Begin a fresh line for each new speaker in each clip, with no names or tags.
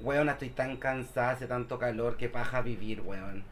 Weón, estoy tan cansada, hace tanto calor, que paja vivir, weón.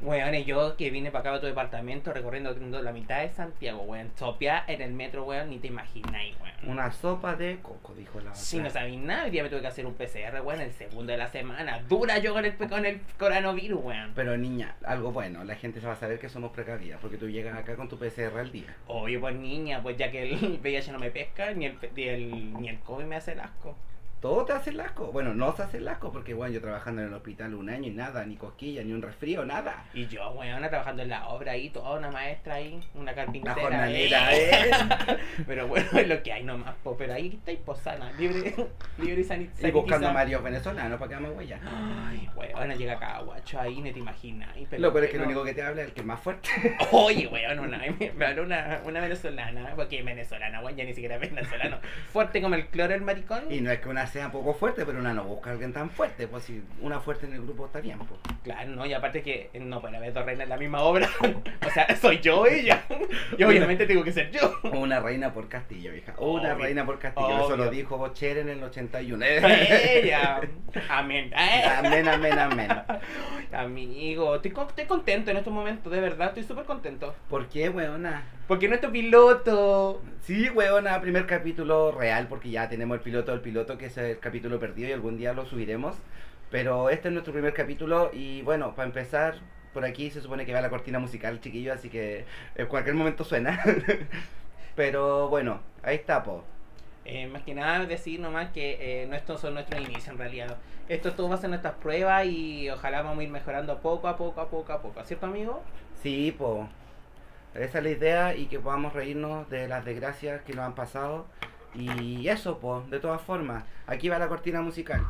Weón, y yo que vine para acá a tu departamento recorriendo la mitad de Santiago, weón. Sopia en el metro, weón, ni te imagináis, weón.
Una sopa de coco, dijo la otra.
Si no sabéis nada, hoy día me tuve que hacer un PCR, weón, el segundo de la semana. Dura yo con el, con el coronavirus, weón.
Pero niña, algo bueno, la gente se va a saber que somos precavidas, porque tú llegas acá con tu PCR al día.
Oye, pues niña, pues ya que el VIH no me pesca, ni el, ni el, ni el COVID me hace el asco.
Todo te hace el asco. Bueno, no se hace el asco porque, bueno, yo trabajando en el hospital un año y nada, ni cosquilla, ni un resfrío, nada.
Y yo, weón, trabajando en la obra ahí, toda una maestra ahí, una carpintera.
La jornalera, ¿eh?
pero bueno, es lo que hay nomás, po. Pero ahí está posana, libre, libre y sanitaria.
Y buscando a Mario venezolano para que me huella.
Ay, weón, llega acá, guacho, ahí, no te imaginas.
Pero, lo peor es que lo único que te habla es el que es más fuerte.
Oye, weón, una, me, me habló una, una venezolana, porque venezolana, weón, ya ni siquiera venezolano. Fuerte como el cloro el maricón.
Y no es que una sea poco fuerte, pero una no busca a alguien tan fuerte, pues si una fuerte en el grupo está bien, pues.
Claro, no, y aparte que no puede haber dos reinas en la misma obra. o sea, soy yo ella. Y obviamente tengo que ser yo.
Una reina por castillo, hija. Una reina por castillo. Eso lo dijo Bocher en el 81.
Ella. Amén.
Amén, amén, amén.
Amigo, estoy, estoy contento en estos momentos, de verdad, estoy súper contento.
¿Por qué, weona?
Porque nuestro piloto.
Sí, weona, primer capítulo real, porque ya tenemos el piloto del piloto, que es el capítulo perdido y algún día lo subiremos. Pero este es nuestro primer capítulo y bueno, para empezar, por aquí se supone que va la cortina musical, chiquillo, así que en cualquier momento suena. Pero bueno, ahí está, po.
Eh, más que nada decir nomás que eh, estos son nuestros inicios en realidad. Esto todo va a ser nuestras pruebas y ojalá vamos a ir mejorando poco a poco, a poco a poco. ¿Cierto, amigo?
Sí, po. Esa es la idea y que podamos reírnos de las desgracias que nos han pasado. Y eso, po, de todas formas. Aquí va la cortina musical.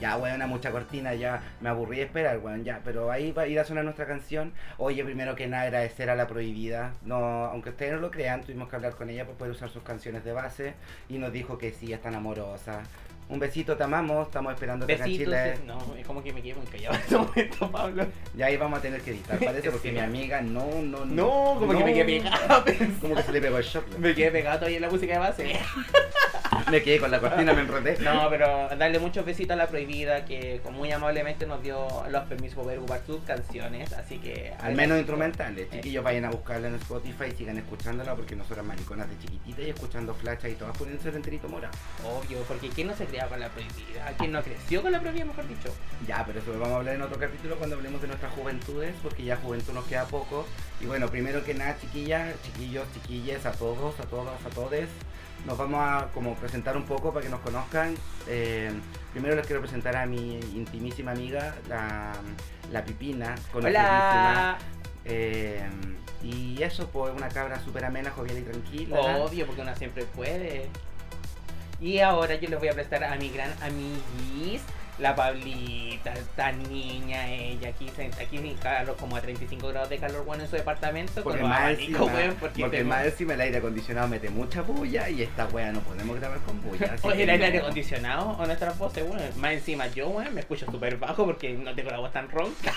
Ya, weón, mucha cortina, ya me aburrí de esperar, weón, ya. Pero ahí va a ir a sonar nuestra canción. Oye, primero que nada, agradecer a la prohibida. No, aunque ustedes no lo crean, tuvimos que hablar con ella para poder usar sus canciones de base. Y nos dijo que sí, es tan amorosa. Un besito, te amamos, estamos esperando
acá en Chile. No, es como que me quedo muy callado en este momento, Pablo.
Ya ahí vamos a tener que editar, parece, porque mi amiga no, no, no.
No, como que me quedé pegado.
como que se le pegó el shock.
Me quedé pegado ahí en la música de base.
me quedé con la cortina, me enredé.
No, pero darle muchos besitos a la prohibida que muy amablemente nos dio los permisos para poder ocupar sus canciones, así que...
Al menos instrumentales, chiquillos vayan a buscarla en Spotify y sigan escuchándola porque nosotros mariconas de chiquitita y escuchando flacha y todas poniéndose el enterito morado.
Obvio, porque ¿quién no se cría con la prohibida? ¿Quién no creció con la prohibida, mejor dicho?
Ya, pero eso lo vamos a hablar en otro capítulo cuando hablemos de nuestras juventudes, porque ya juventud nos queda poco. Y bueno, primero que nada, chiquillas, chiquillos, chiquillas, a todos, a todas, a todes nos vamos a como presentar un poco para que nos conozcan. Eh, primero les quiero presentar a mi intimísima amiga, la, la Pipina.
Hola.
Eh, y eso, pues una cabra súper amena, jovial y tranquila.
Obvio, porque una siempre puede. Y ahora yo les voy a prestar a mi gran amiguis, la Pablita, esta niña, ella aquí, aquí calor, como a 35 grados de calor, bueno, en su departamento.
Porque, más, encima, porque, más encima el aire acondicionado mete mucha bulla y esta wea no podemos grabar con bulla.
Oye, el aire acondicionado o nuestra voz, bueno, más encima yo, bueno, me escucho súper bajo porque no tengo la voz tan ronca.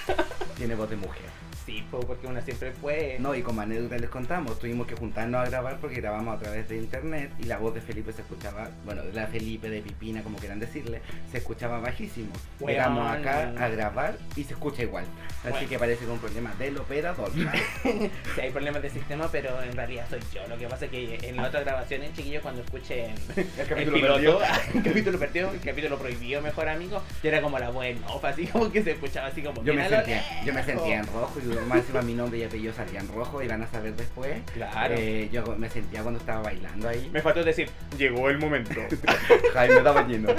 Tiene voz de mujer.
Sí, porque una siempre fue.
No, y como anécdota les contamos, tuvimos que juntarnos a grabar porque grabamos a través de internet y la voz de Felipe se escuchaba, bueno, de la Felipe, de Pipina, como quieran decirle, se escuchaba bajísimo. Llegamos acá a grabar y se escucha igual. Así que parece que un problema del operador.
sí, hay problemas de sistema, pero en realidad soy yo. Lo que pasa es que en la otra grabación, chiquillos, cuando escuchen
el capítulo perdido,
el capítulo perdido, el capítulo prohibido, mejor amigo, yo era como la buena, así como que se escuchaba así como.
Yo me sentía, yo me sentía en rojo y más encima mi nombre y apellido salían rojo y van a saber después.
Claro.
Eh, yo me sentía cuando estaba bailando ahí.
Me faltó decir, llegó el momento.
Jaime estaba lleno.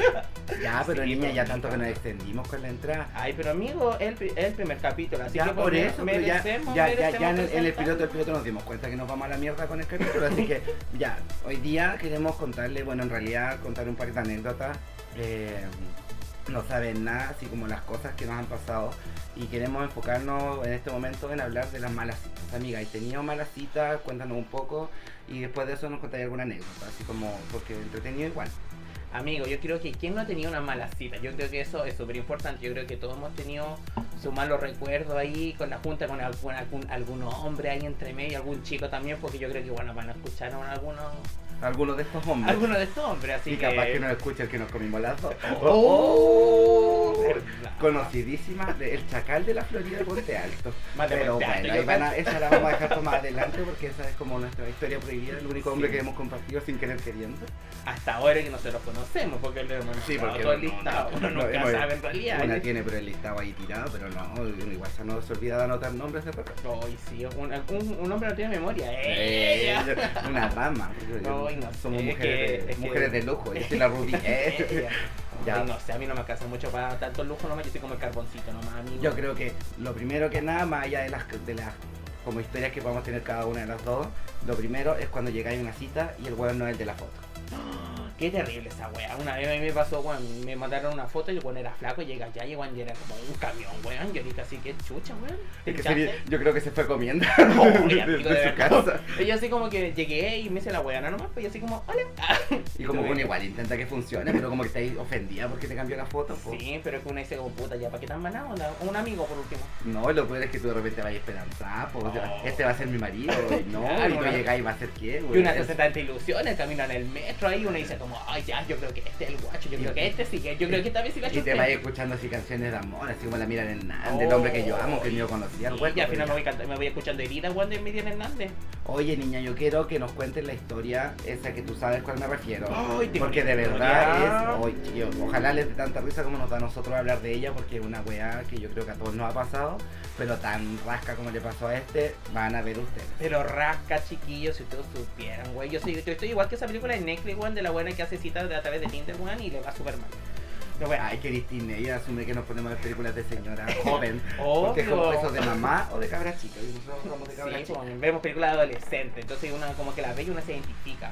Ya, pero niña, ya tanto que nos extendimos con la entrada.
Ay, pero amigo, es el, el, primer capítulo, así
ya,
que
por eso,
merecemos,
ya, ya, ya, en, el, en, el, piloto del piloto nos dimos cuenta que nos vamos a la mierda con el capítulo, así que ya, hoy día queremos contarle, bueno, en realidad contar un par de anécdotas. Eh, no saben nada, así como las cosas que nos han pasado y queremos enfocarnos en este momento en hablar de las malas citas. Amiga, ¿hay tenido malas citas? Cuéntanos un poco y después de eso nos contaré alguna anécdota, así como, porque entretenido igual.
Amigo, yo creo que ¿quién no ha tenido una mala cita? Yo creo que eso es súper importante. Yo creo que todos hemos tenido su malos recuerdos ahí con la junta, con algún, algún hombre ahí entre medio, algún chico también, porque yo creo que bueno, van a escuchar a algunos
algunos de estos hombres.
Algunos de estos hombres, así
y
que...
capaz que nos escucha el que nos comimos las dos.
Oh,
Conocidísima, el chacal de la Florida de Ponte Alto.
Más de
Pero
Alto,
bueno,
yo
ahí van a-
cacho.
esa la vamos a dejar para más adelante porque esa es como nuestra historia prohibida, el único hombre
Sí.
que hemos compartido sin querer queriendo.
Hasta ahora que nosotros conocemos, porque le hemos
Sí, porque
todo el
no,
listado.
no,
Uno
no,
nunca sabe en realidad.
Una tiene pero el listado ahí tirado, pero no, igual no se olvida de anotar nombres de perros.
Ay, sí, un, un, un hombre no tiene memoria.
Eh, una dama.
Ay,
Somos
es
mujeres,
que-
de,
que-
mujeres de lujo. Yo soy la eh.
Ella.
Ya.
Ay, no sé, a mí no me alcanza mucho para tanto lujo nomás, yo soy como el carboncito nomás.
Yo creo que lo primero que nada, más allá de las, de las como historias que podamos tener cada una de las dos, lo primero es cuando llegáis a una cita y el weón no es el de la foto.
Qué terrible esa wea. Una vez a mí me pasó, weón, me mandaron una foto y el weón era flaco y llega allá y weón era como un camión, weón. Yo dije así, que chucha, weón. ¿Te
Es que sería- yo creo que se fue comiendo
No,
de,
ya,
de
amigo, de
su
verdad.
casa.
Y yo así como que llegué y me hice la weana nomás, pues yo así como, hola.
Y como bueno, igual intenta que funcione, pero como que estáis ofendida porque te cambió la foto. po.
Sí, pero es que uno dice como puta, ya, ¿para qué tan mala onda? Un amigo por último.
No, lo peor es que tú de repente vayas esperanzada, po, o sea,
No.
este va a ser mi marido, y no,
Claro,
y tú
una-
llegáis y va a ser qué,
Y
güey.
una hace tanta ilusiones, camina en el metro ahí, uno dice como, ay ya, yo creo que este es el guacho, yo creo que este sí, que yo creo que esta vez sí la
Y te vas escuchando así canciones de amor, así como la Mira Hernández, el hombre que yo amo, que yo conocía, el
Y al final me voy, me voy escuchando heridas, weón, de Miriam Hernández.
Oye, niña, yo quiero que nos cuentes la historia esa que tú sabes cuál me refiero.
Ay, te
porque de verdad es, ojalá les dé tanta risa como nos da a nosotros hablar de ella, porque es una weá que yo creo que a todos nos ha pasado, pero tan rasca como le pasó a este, van a ver ustedes.
Pero rasca, chiquillos, si ustedes supieran, güey. Yo, soy, yo estoy igual que esa película de Netflix, weón, de la buena que hace citas a través de Tinder, weón, y le va súper mal. Pero bueno,
Ay, que Cristina, ella asume que nos ponemos ver películas de señora joven. Porque es como
obvio.
eso de mamá o de cabra chica. Y nosotros somos de cabra
Sí,
chica.
pues, vemos películas de adolescentes, entonces uno como que la ve y uno se identifica.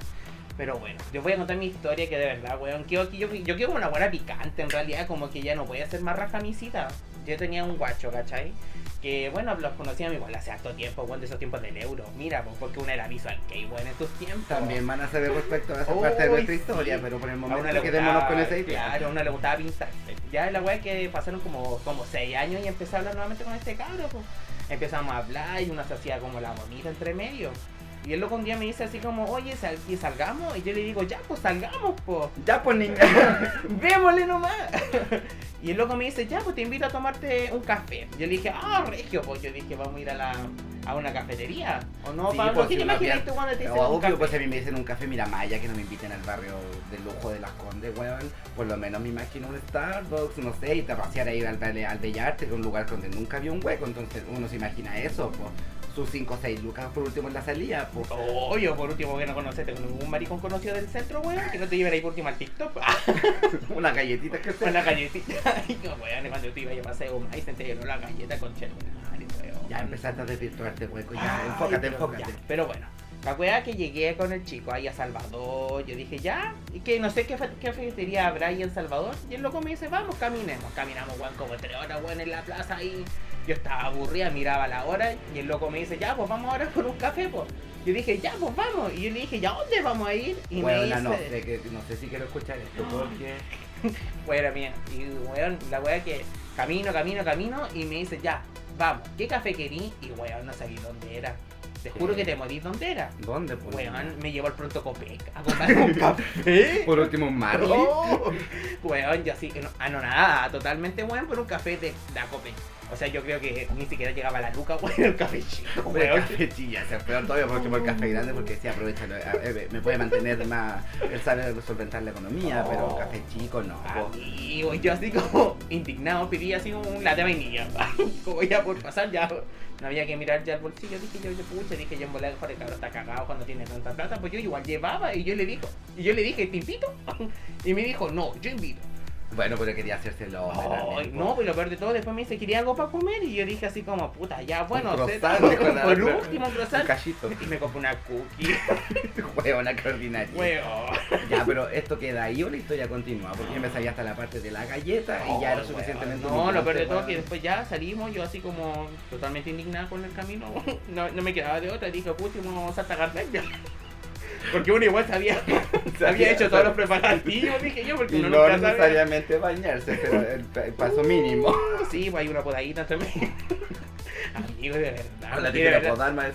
Pero bueno, yo voy a contar mi historia que de verdad, weón, quiero, yo, yo quiero como una buena picante en realidad, como que ya no voy a hacer más raja mi cita. Yo tenía un guacho, ¿cachai? Que bueno, los conocíamos igual hace harto tiempo, weón, de esos tiempos del euro. Mira, pues, porque uno era visual gay, weón, en tus tiempos.
También van a saber respecto a esa parte de nuestra
sí.
historia, pero por el momento
le
quedémonos con esa idea.
Claro, a uno le gustaba pintarse. Ya la weá que pasaron como, como seis años y empecé a hablar nuevamente con este cabro, pues. Empezamos a hablar y uno se hacía como la bonita entre medio. Y el loco un día me dice así como, oye, sal y salgamos. Y yo le digo, ya, pues salgamos, pues.
Ya pues niña.
Vémosle nomás. y el loco me dice, ya, pues te invito a tomarte un café. Yo le dije, ah, regio, pues yo dije, vamos a ir a la a una cafetería. ¿O no,
Sí,
Pablo? ¿Qué te imaginas tú cuando te dicen
No,
un
obvio,
café?
pues a mí me dicen un café Miramaya que no me inviten al barrio de lujo de las Condes, weón. Por lo menos me imagino un Starbucks, no sé, y te pasear ahí al, al, al Bellarte, que es un lugar donde nunca había un hueco, entonces uno se imagina eso, pues. Sus 5 o 6 lucas por último en la salida, pues.
Obvio, por último que no conocete con ningún maricón conocido del centro, weón, que no te lleven ahí por último al TikTok.
Unas galletitas que se.
La galletita. Ay, no, weón, cuando tú ibas a paseo, ahí se te llenó la galleta con chelo. Madre, weón.
Ya empezaste a desvirtuarte, hueco, ya,
Ay,
enfócate,
pero
enfócate.
ya. Pero bueno, la weá que llegué con el chico ahí a Salvador, yo dije, ya, y que no sé qué, qué cafetería habrá ahí en Salvador. Y el loco me dice, vamos, caminemos. Caminamos, weón, como tres horas, weón, en la plaza ahí. Yo estaba aburrida, miraba la hora y el loco me dice, ya, pues vamos ahora por un café, pues. Yo dije, ya, pues vamos. Y yo le dije, ¿ya dónde vamos a ir? Y
Bueno,
me dice,
no sé, que, no sé si quiero escuchar esto porque.
Fuera mía. Y weón, la weá que camino, camino, camino y me dice, ya, vamos, ¿qué café querí? Y weón, no sabía dónde era. Te juro que te morís dónde era.
¿Dónde, pues?
Weón, me llevó al pronto Copec a comprar un café.
Por último, un Marley.
Oh, weón, yo así, no, anonadada, totalmente weón, por un café de la Copec. O sea, yo creo que ni siquiera llegaba la luca, weón, el café chico,
Hombre, el café chilla, se peor todavía porque por el café grande porque sí aprovecha, lo- a- eh, me puede mantener más, él sabe solventar la economía,
Oh.
pero café chico no.
Amigo, yo así como indignado pedí así un latte de vainilla. como ya por pasar ya no había que mirar ya el bolsillo. Dije yo, yo pucha, dije yo en volar el cabrón está cagado cuando tiene tanta plata. Pues yo igual llevaba y yo le dijo, y yo le dije, ¿te invito? y me dijo, no, yo invito.
Bueno, pero quería también, po.
no, pero lo peor de todo, después me dice, quería algo para comer. Y yo dije así como, puta, ya, bueno,
Un croissant,
por último, un
Un
croissant.
cachito.
Y me compré una cookie.
Huevona, qué ordinaria.
Huevo.
Ya, pero esto queda ahí o la historia continúa, porque yo me hasta la parte de la galleta y ya era
Oh,
suficientemente.
No, lo peor de todo que después ya salimos, yo así como totalmente indignada con el camino. No, no me quedaba de otra, dije, pucha, vamos a Gardenia. Porque uno igual sabía, se había hecho todos los preparativos, dije yo, porque
Y
uno
no
nunca sabe.
necesariamente bañarse, pero el, el paso mínimo.
Sí, pues hay una podadita también. Amigo, de verdad. Y
de la podar,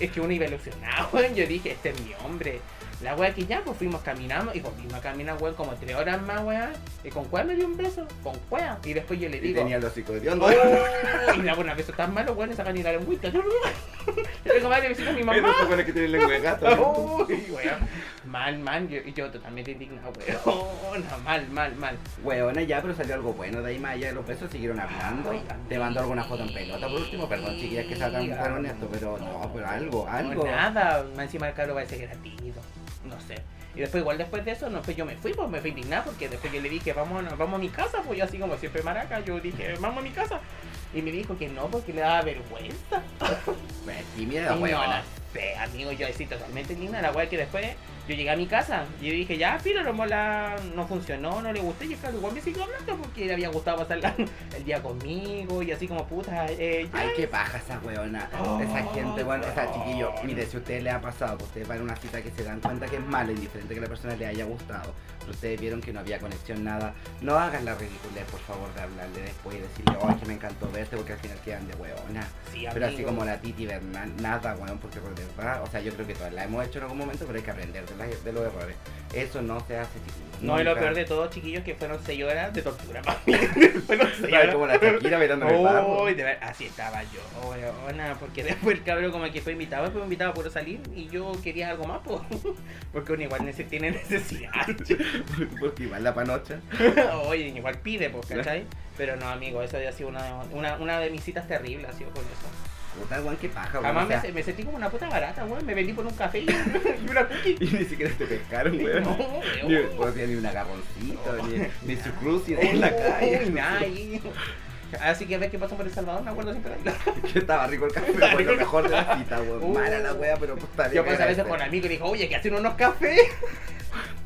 es que uno iba ilusionado, weón. Yo dije, este es mi hombre. La wea que ya, pues fuimos caminando y volvimos a caminar, weón, como tres horas más, weón. Y con cuál me dio un beso, con cuál. Y después yo le
Y
digo,
tenía los hocico de hondo.
"Oh", y me hago una beso tan malo, weón, esa canila en agüita. Yo le digo, madre, vecino a mi mamá.
Buenos que tienen lengua de gato.
Uy, weón. Mal, mal, yo, yo totalmente indignado, weón. Mal, mal, mal.
Weona, ya, pero salió algo bueno de ahí más allá de los besos, siguieron hablando.
Ay,
Te mandó alguna foto en pelota por último, perdón, chiquillas que sea tan, tan honesto, pero no, pero algo,
No,
algo.
nada, más encima el cabro parece que era tímido. No sé. Y después, igual después de eso, no, pues yo me fui, pues me fui indignado porque después yo le dije, vamos, vamos a mi casa, pues yo así como siempre maraca, yo dije, vamos a mi casa. Y me dijo que no, porque le daba vergüenza.
Pues, tímida,
Y
weona.
no sé, amigo, yo así totalmente linda. La wea que después yo llegué a mi casa y yo dije, ya, la mola no funcionó, no le gustó. Y el cabro igual me siguió hablando porque le había gustado pasar la- el día conmigo y así como puta, eh.
Ay, qué paja esa weona.
Oh,
esa gente, bueno, esa
weón.
chiquillo. Mire, si a ustedes les ha pasado, que ustedes van a una cita que se dan cuenta que es mala, indiferente que la persona les haya gustado, pero ustedes vieron que no había conexión, nada, no hagan la ridiculez, por favor, de hablarle después y decirle, ay, que me encantó verte, porque al final quedan de weona.
Sí,
Pero así como la Titi Bernal, nada, weón, porque por verdad, o sea, yo creo que todas la hemos hecho en algún momento, pero hay que aprender de, de los errores. Eso no se hace, chiquillos.
No, y lo peor de todo, chiquillos, que fueron 6 horas de tortura para mí. fueron 6
¿Sabes como la Shakira bailando en el barro?
Uy, de ver- así estaba yo, weona, porque después el cabrón como que fue invitado, me invitaba por salir y yo quería algo más, po. porque uno igual tiene necesidad.
Porque igual la panocha.
Oye, igual pide, pues, ¿cachai? Pero no, amigo, eso ha sido una, una, una de mis citas terribles, ha sido con eso.
Puta, weón, qué paja, weón.
Jamás
o
me,
sea,
se- me sentí como una puta barata, weón, me vendí por un café y, y una cookie.
Y ni siquiera te pescaron, weón.
No,
Ni,
weón.
ni un agarroncito,
No.
ni, ni su cruz en la calle.
Uy. Así que a ver qué pasó por El Salvador, me acuerdo siempre de.
Que estaba rico el café,
rico
lo mejor de la cita, weón.
Uh.
Mala la wea, pero está
Yo pasé a veces con amigos y dijo, oye, que hacen unos cafés.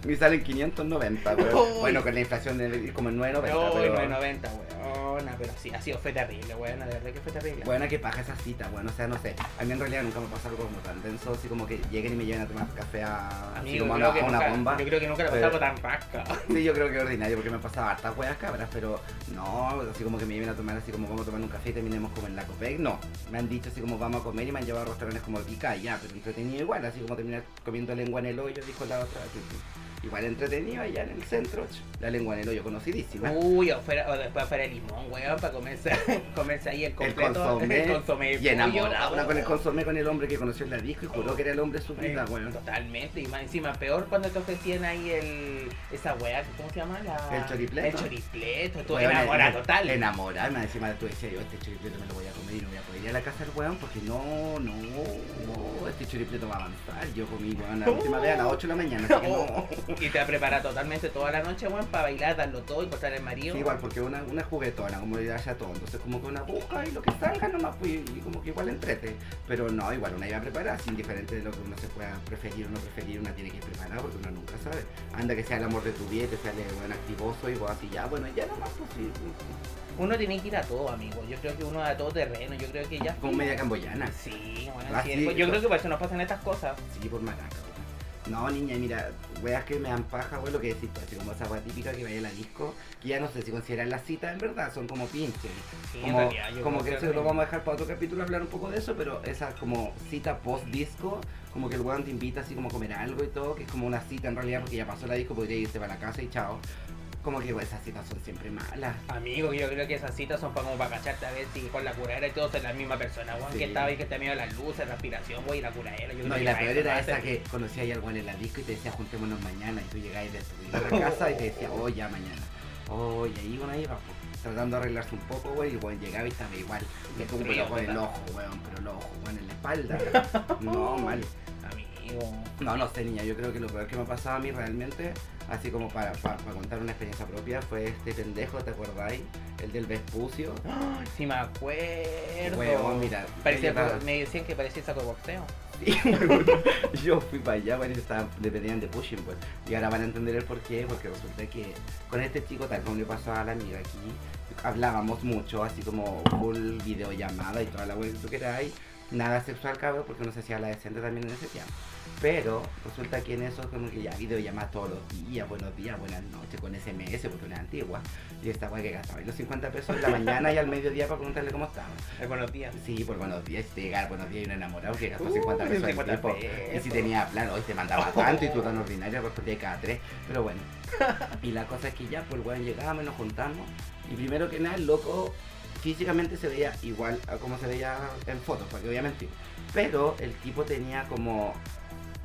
Y salen 590, weón.
Uy.
Bueno, con la inflación de como en 990,
No,
pero...
990, weona, pero sí, ha sido, fue terrible, weona, de verdad que fue terrible.
Buena que paja esa cita, bueno, o sea, no sé. A mí en realidad nunca me pasa algo como tan denso, así como que lleguen y me lleven a tomar café a, así como una,
que
a una
nunca,
bomba.
yo creo que nunca le pasó algo tan rasca.
Sí, yo creo que es ordinario porque me han pasado hartas weas cabras, pero no, así como que me lleven a tomar así como vamos a tomar un café y terminemos como en la Copec, no. Me han dicho así como vamos a comer y me han llevado a restaurantes como Pica, ya, pero entretenido igual, así como terminar comiendo lengua en el hoyo, dijo la otra. sí, sí. Igual entretenido allá en el centro, la lengua en el hoyo conocidísima.
Uy, o, fuera, o después fuera de limón, weón, para comerse, comerse ahí el
el
completo.
consomé,
el consomé
y enamorada una con el consomé con el hombre que conoció en la disco y juró que era el hombre de su vida, weón.
Totalmente, y más encima peor cuando te ofrecían ahí el esa weá, ¿cómo se llama? La...
El choripleto.
El choripleto, tú
Weón,
enamorada
en-
total.
Enamorada, más encima tú decías yo, este choripleto me lo voy a comer y no voy a poder ir a la casa del weón porque no, no, no, este choripleto va a avanzar. Yo comí, weón, la última vez a las 8 de la mañana, así que no.
Y te prepara totalmente toda la noche, weón, para bailar, darlo todo y cortar el marido.
Sí, igual, porque una, una juguetona, como le haya todo, entonces como que una busca y lo que salga nomás, pues, y como que igual entrete. Pero no, igual una iba preparada, sin indiferente de lo que uno se pueda preferir o no preferir, una tiene que ir preparada porque uno nunca sabe. Anda que sea el amor de tu vida, y te sale buen activoso y vos así, ya, bueno, ya nomás, pues sí, sí, sí.
Uno tiene que ir a todo, amigo. Yo creo que uno a todo terreno. Yo creo que ya.
como media camboyana.
Sí, bueno,
Ah,
sí,
sí,
pues yo creo que por eso nos pasan estas cosas.
Sí, por maraca, weón. No, niña, mira, weas que me dan paja, weón, lo que decís, tú, así como esa wea típica que vaya a la disco, que ya no sé si consideran la cita en verdad, son como pinches.
Sí,
como
realidad,
como que eso lo vamos a dejar para otro capítulo hablar un poco de eso, pero esa como cita post disco, como que el weón te invita así como a comer algo y todo, que es como una cita en realidad porque ya pasó la disco, podría irse para la casa y chao. Como que esas citas son siempre malas.
Amigo, yo creo que esas citas son para como para cacharte a ver si con la curadera y todo es la misma persona, weón,
Sí.
que estaba ahí que te miedo las luces, respiración, güey, y la curadera. Yo
No, y la peor era esa que conocía ahí al weón en la disco y te decía juntémonos mañana y tú llegabas de a la casa y te decía, oh ya mañana. Oh, y ahí uno iba, pues, tratando de arreglarse un poco, güey, y weón llegaba y estaba igual. Tú,
Frío,
pero con el ojo, weón, pero el ojo, weón, en la espalda. No, mal. No, no sé, niña, yo creo que lo peor que me ha pasado a mí realmente, así como para, para, para contar una experiencia propia, fue este pendejo, ¿te acordáis? El del Vespucio.
Ay, sí me acuerdo.
Weón, mira,
Parecía, me decían que parecía saco de boxeo.
Yo fui para allá, bueno, estaban, le pedían de pushing, pues. Y ahora van a entender el porqué, porque resulta que con este chico, tal como le pasó a la amiga aquí, hablábamos mucho, así como full videollamada y toda la web que tú queráis. Nada sexual, cabrón, porque no sé si habla decente también en ese tiempo. Pero resulta que en eso como que ya videollamadas todos los días, buenos días, buenas noches, con SMS, porque una antigua. Y esta weá que gastaba los 50 pesos en la mañana y al mediodía para preguntarle cómo estaba.
Buenos días.
Sí, por buenos días, si te llegaba buenos días y un enamorado que gastó
Uh,
50 pesos el
50
tipo. Y si
pesos.
tenía plan, hoy te mandaba tanto y tú tan ordinario respondía cada tres. Pero bueno. Y la cosa es que ya, pues weón, llegamos y nos juntamos. Y primero que nada, el loco físicamente se veía igual a como se veía en fotos, porque obviamente. Pero el tipo tenía como.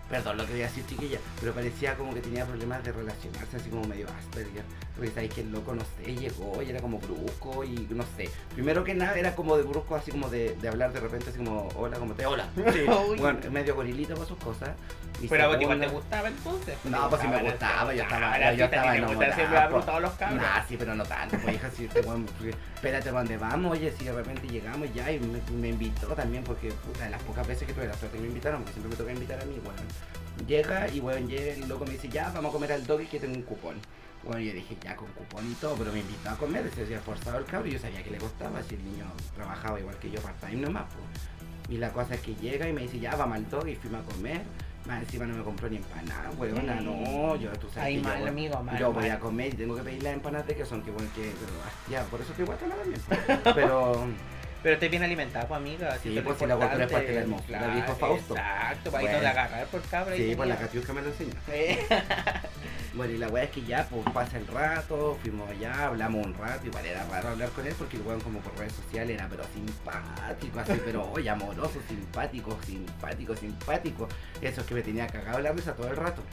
Perdón lo que voy a decir chiquilla, pero parecía como que tenía problemas de relacionarse, así como medio Asperger. Porque sabéis que el loco, no sé, llegó y era como brusco y no sé. Primero que nada era como de brusco, así como de, de hablar de repente, así como, hola, como te, hola. Sí, bueno, medio gorilito con sus cosas. Y
Pero a igual te gustaba entonces.
no, pues sí me
Te
gustaba, yo estaba,
Ahora
yo estaba enamorado.
siempre gustado los cabros.
Nah, sí, pero no tanto, pues hija, si pues, espérate ¿pa' dónde vamos, oye, si de repente llegamos ya y me, me invitó también, porque puta, de las pocas veces que tuve la suerte me invitaron, porque siempre me toca invitar a mí, weón. Llega y weón, llega y el loco me dice, ya, vamos a comer al doggy que tengo un cupón. Bueno, yo dije, ya con cupón y todo, pero me invitó a comer, se había esforzado el cabro y yo sabía que le costaba, si el niño trabajaba igual que yo part-time nomás, pues. Y la cosa es que llega y me dice, ya, vamos al doggy y fuimos a comer. Más encima no me compró ni empanada, weona, no, yo, tú sabes
Ay,
que yo,
mal,
weón,
amigo, mal.
yo voy
mal.
a comer y tengo que pedir las empanadas de que son que bueno que pero, ah, ya por eso estoy guatona también pero
Pero estoy bien alimentada, pues amiga.
Sí,
es lo
pues, si la guatona es parte de la
importante.
hermosura, dijo Fausto.
Exacto, para
Bueno.
no la agarrar por cabra.
sí
y
pues la. Catiusca me lo enseñó bueno y la weá es que ya pues pasa el rato fuimos allá hablamos un rato igual era raro hablar con él porque el weón como por redes sociales era pero simpático así pero oye amoroso simpático simpático simpático eso es que me tenía cagado la risa todo el rato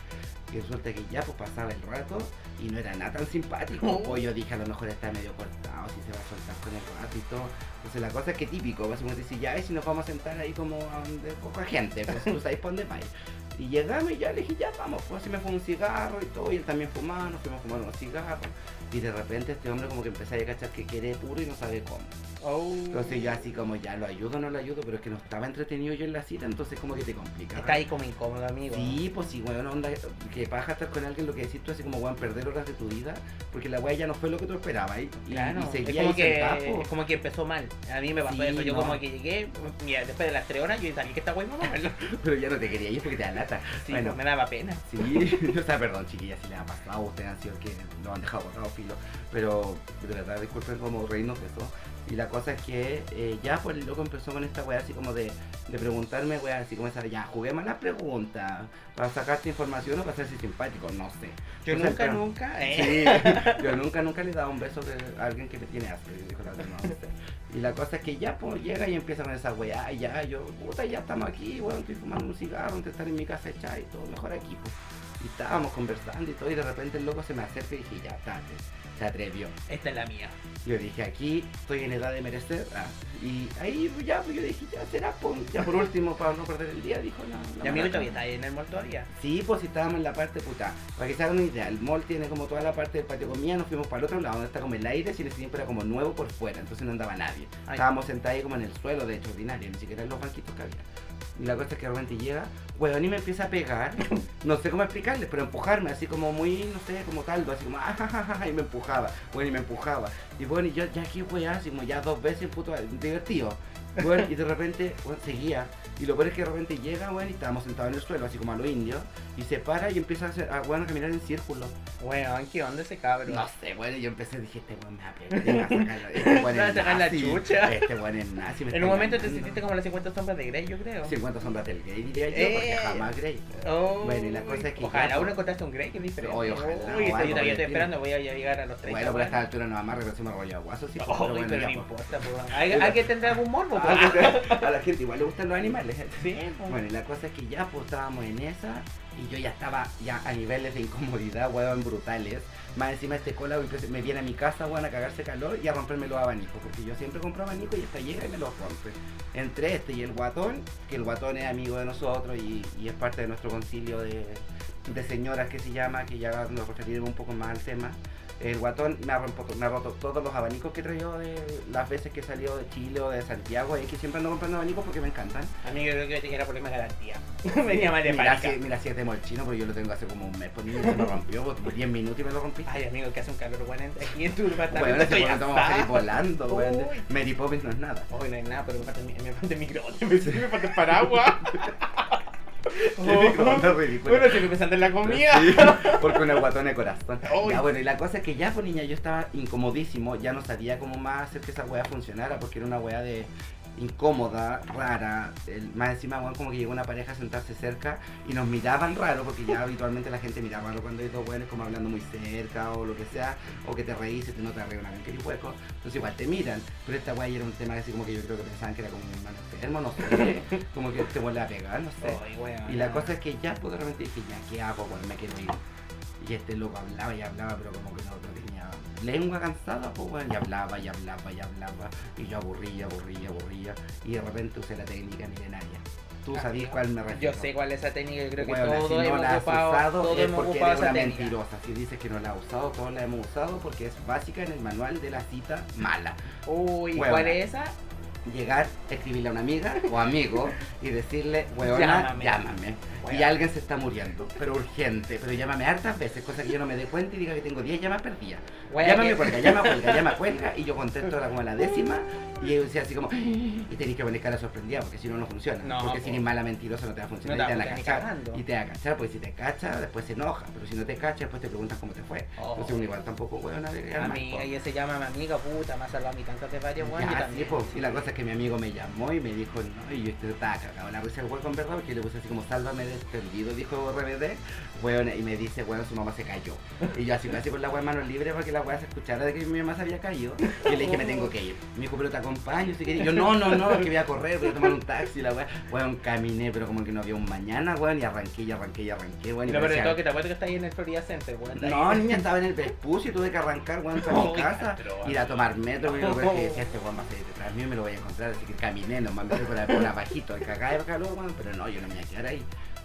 y resulta que ya pues pasaba el rato y no era nada tan simpático. O yo dije a lo mejor está medio cortado, si se va a soltar con el rato y todo. Entonces la cosa es que típico, básicamente decir, ya, y si nos vamos a sentar ahí como a donde poca gente, pues tú sabes por dónde va. Y llegamos y ya le dije, ya vamos, pues así me fue un cigarro y todo, y él también fumaba, nos fuimos a fumar unos cigarros. Y de repente este hombre como que empezó a cachar que quiere puro y no sabe cómo.
Oh.
Entonces yo así como ya lo ayudo, no lo ayudo, pero es que no estaba entretenido yo en la cita, entonces como que te complica.
Está ahí como incómodo, amigo.
Sí, pues sí, weón, onda, que paja estar con alguien, lo que decís tú, así como, weón, perder horas de tu vida, porque la weá ya no fue lo que tú esperabas, ¿eh? y,
Claro,
y
es
seguía
como,
ahí
que,
sentado,
es como que empezó mal. A mí me pasó
Sí,
eso. Yo
no.
como que llegué, mira, después de las tres horas, yo salí que esta va a
pero ya no te quería ir porque te da lata.
Sí,
bueno,
pues, me daba pena.
sí, o sea, perdón, chiquillas, si les ha pasado, ustedes han sido que lo han dejado botado filo, pero de verdad, disculpen como reírnos de eso. Y la cosa es que eh, ya pues el loco empezó con esta weá así como de, de preguntarme, weá, así como esa, ya, juguemos la pregunta, para sacarte información o para ser simpático, no sé.
Yo nunca, nunca. Eh.
Sí, yo nunca, nunca le he dado un beso a alguien que me tiene Asperger, dijo la no, sé. Y la cosa es que ya pues llega y empieza con esa weá, y ya, yo, puta, ya estamos aquí, weón, estoy fumando un cigarro, antes de estar en mi casa echada y todo, mejor aquí, pues. Y estábamos conversando y todo, y de repente el loco se me acerca y dije, ya, date, se atrevió.
Esta es la mía.
Yo dije, aquí estoy en edad de merecer, ah, y ahí pues, ya, pues yo dije, ya será, pues, ya por último, para no perder el día, dijo, no,
Y amigo todavía está ahí en el mall todavía.
Sí, pues si estábamos en la parte puta. Para que se hagan una idea, el mall tiene como toda la parte del patio comida, nos fuimos para el otro lado donde está como el aire, si siempre era como nuevo por fuera, entonces no andaba nadie.
Ay.
Estábamos sentados ahí como en el suelo, de hecho, ordinario, ni siquiera en los banquitos que había. Y la cosa es que de repente llega, weón, y me empieza a pegar, no sé cómo explicarles, pero empujarme, así como muy, no sé, como caldo, así como, ah, ja, ja, ja, ja", y me empujaba, bueno, y me empujaba. Y bueno, y yo, ya aquí, weón, así como ya dos veces, puto, divertido. Bueno, y de repente, bueno, seguía. Y lo peor es que de repente llega, bueno, y estábamos sentados en el suelo, así como a lo indio, y se para y empieza a, hacer, a, bueno, a caminar en círculo.
Weón, ¿qué onda ese cabrón?
No sé, bueno, yo empecé, dije, este weón me va a pegar, me va a sacar este weón
Me va
es
sacar la chucha.
Este weón es nazi, me
En un momento te sentiste como las 50 sombras de Grey, yo creo.
50 sombras del gay, diría yo, porque
Eh.
jamás Grey.
Oh,
Bueno, y la cosa es que
Ojalá
ya,
uno
pues,
encontraste un Grey que es diferente.
Oye, ojalá,
Uy, yo todavía estoy esperando, voy a llegar a los 30.
Bueno, por esta altura nada más regresó me rollo aguazo, sí, pues, pero bueno,
no
pues.
importa, pues. Que tener algún morbo, pues.
A la gente igual le gustan los animales.
Sí.
Bueno, y la cosa es que ya pues estábamos en esa y yo ya estaba ya a niveles de incomodidad, weón, brutales. Más encima este cola empecé- me viene a mi casa, weón, a cagarse calor y a romperme los abanicos, porque yo siempre compro abanicos y esta llega y me los rompe. Entre este y el guatón, que el guatón es amigo de nosotros y, y es parte de nuestro concilio de, de señoras que se llama, que ya nos referiremos un poco más al tema. El guatón me ha, roto, me ha roto todos los abanicos que he traído de las veces que he salido de Chile o de Santiago. Y es que siempre ando comprando abanicos porque me encantan.
Amigo, yo creo que era problema de garantía. Venía mal de
Mira si, mira si es de molchino, pero yo lo tengo hace como un mes. Pues niño, se me rompió, pues, por 10 minutos y me lo rompí.
Ay, amigo, que hace un calor bueno aquí en tu departamento.
Bueno,
estoy
momento vamos a volando.
Uy.
Mary Poppins no es nada.
Hoy no hay nada, pero me falta, el mi- me falta el micrófono, me, me falta el paraguas.
¿Qué microondas?
Bueno, estoy pensando en la comida.
Sí, porque una guatona de corazón.
Uy.
Ya, bueno, y la cosa es que ya, pues niña, yo estaba incomodísimo, ya no sabía cómo más hacer que esa weá funcionara, porque era una weá de incómoda, rara, el- más encima, weón, como que llegó una pareja a sentarse cerca y nos miraban raro, porque ya habitualmente la gente mira raro cuando hay dos weones como hablando muy cerca o lo que sea, o que te reís y te no te arreglan una que hueco, entonces igual te miran, pero esta ya era un tema así como que yo creo que pensaban que era como un hermano enfermo, no sé, como que te vuelve a pegar, no sé. Y la cosa es que ya, pues de repente dije, ya, ¿qué hago? Bueno, me quiero ir. Y este loco hablaba y hablaba, pero como que no, no lengua cansada, pues bueno, y hablaba y hablaba y hablaba. Y yo aburría, aburría, aburría. Y de repente usé la técnica milenaria. ¿Tú
Ah,
sabías cuál me refiero?
Yo sé cuál es esa técnica, yo creo que
Bueno,
todos
si no
hemos
la has usado
todos
es porque eres una
técnica.
mentirosa. Si dices que no la has usado, todos la hemos usado porque es básica en el manual de la cita mala.
Uy. ¿cuál es esa?
Llegar, escribirle a una amiga o amigo y decirle, weona,
Llámame.
llámame. Y
Weona.
alguien se está muriendo, pero urgente, pero llámame hartas veces, cosa que yo no me dé cuenta y diga que tengo 10 llamadas perdidas. Llámame,
que-
cuelga, llama, cuelga, llama, cuelga, y yo contesto la, como a la décima, y ellos decían así como, y tenés que poner cara sorprendida, porque si no, no funciona.
No,
porque
po.
si eres mala mentirosa no te va a funcionar,
No
y
te
te
va
van
a
cachar. Y te va a cachar, porque si te cacha, después se enoja, pero si no te cacha, después te preguntan cómo te fue.
Oh.
Entonces uno igual tampoco, weón, de
A mí, ella se llama mi amiga, puta, me ha salvado a mí tantas de varios, weón, yo
sí,
también.
po. Y la cosa que mi amigo me llamó y me dijo, no, y yo este estaba cagado la risa el hueco en verdad, porque le puse así como, sálvame desprendido, dijo RBD, weón, y me dice, weón, su mamá se cayó. Y yo así, así con la weá en manos libres para que la weá se escuchara de que mi mamá se había caído. Y le dije, me tengo que ir. Me dijo, pero te acompaño, si querés. Yo, no, no, no, que voy a correr, voy a tomar un taxi, la weá. Weón, caminé, pero como que no había un mañana, weón, y arranqué, y arranqué, y arranqué, weón.
Y
Y
lo peor de
parecía-
todo que te acuerdas que está ahí en el Florida Center, weón.
no, niña, estaba en el Vespucio y tuve que arrancar, weón, para mi casa, ir a tomar metro, y lo que decía, este weón va a salir detrás mío y me lo voy a así que caminé, nomás me fui por, por abajito, el cagá de calor, pero no, yo no me voy a quedar ahí.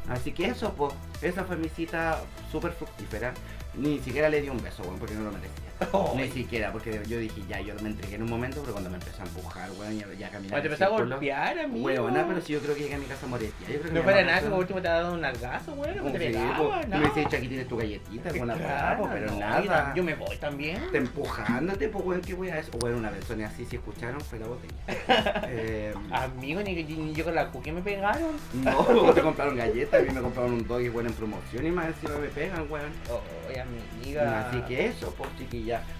Así que eso, pues, esa fue mi cita súper fructífera. Ni siquiera le di un beso, weón, porque no lo merecía. Ni
Ay.
siquiera, porque yo dije, ya, yo me entregué en un momento, pero cuando me empezó a empujar, weón, ya caminar.
Oye, te empezó a golpear, amigo.
Weona, pero si yo creo que llegué a mi casa moretía. Yo creo que
No
mamá
nada que por último te ha dado un algazo, weón, no te pegaba, no.
me dice, aquí tienes tu galletita, alguna
Claro,
pero
no,
nada.
Yo me voy también.
Te empujándote, pues weón, qué weá es. O bueno, una persona así, si escucharon, fue la botella. eh,
Amigo, ni, ni yo con la cookie me pegaron.
no, te compraron galletas, a mí me compraron un doggy bueno en promoción y más encima me pegan, weón.
Oye, amiga.
Así que eso, pues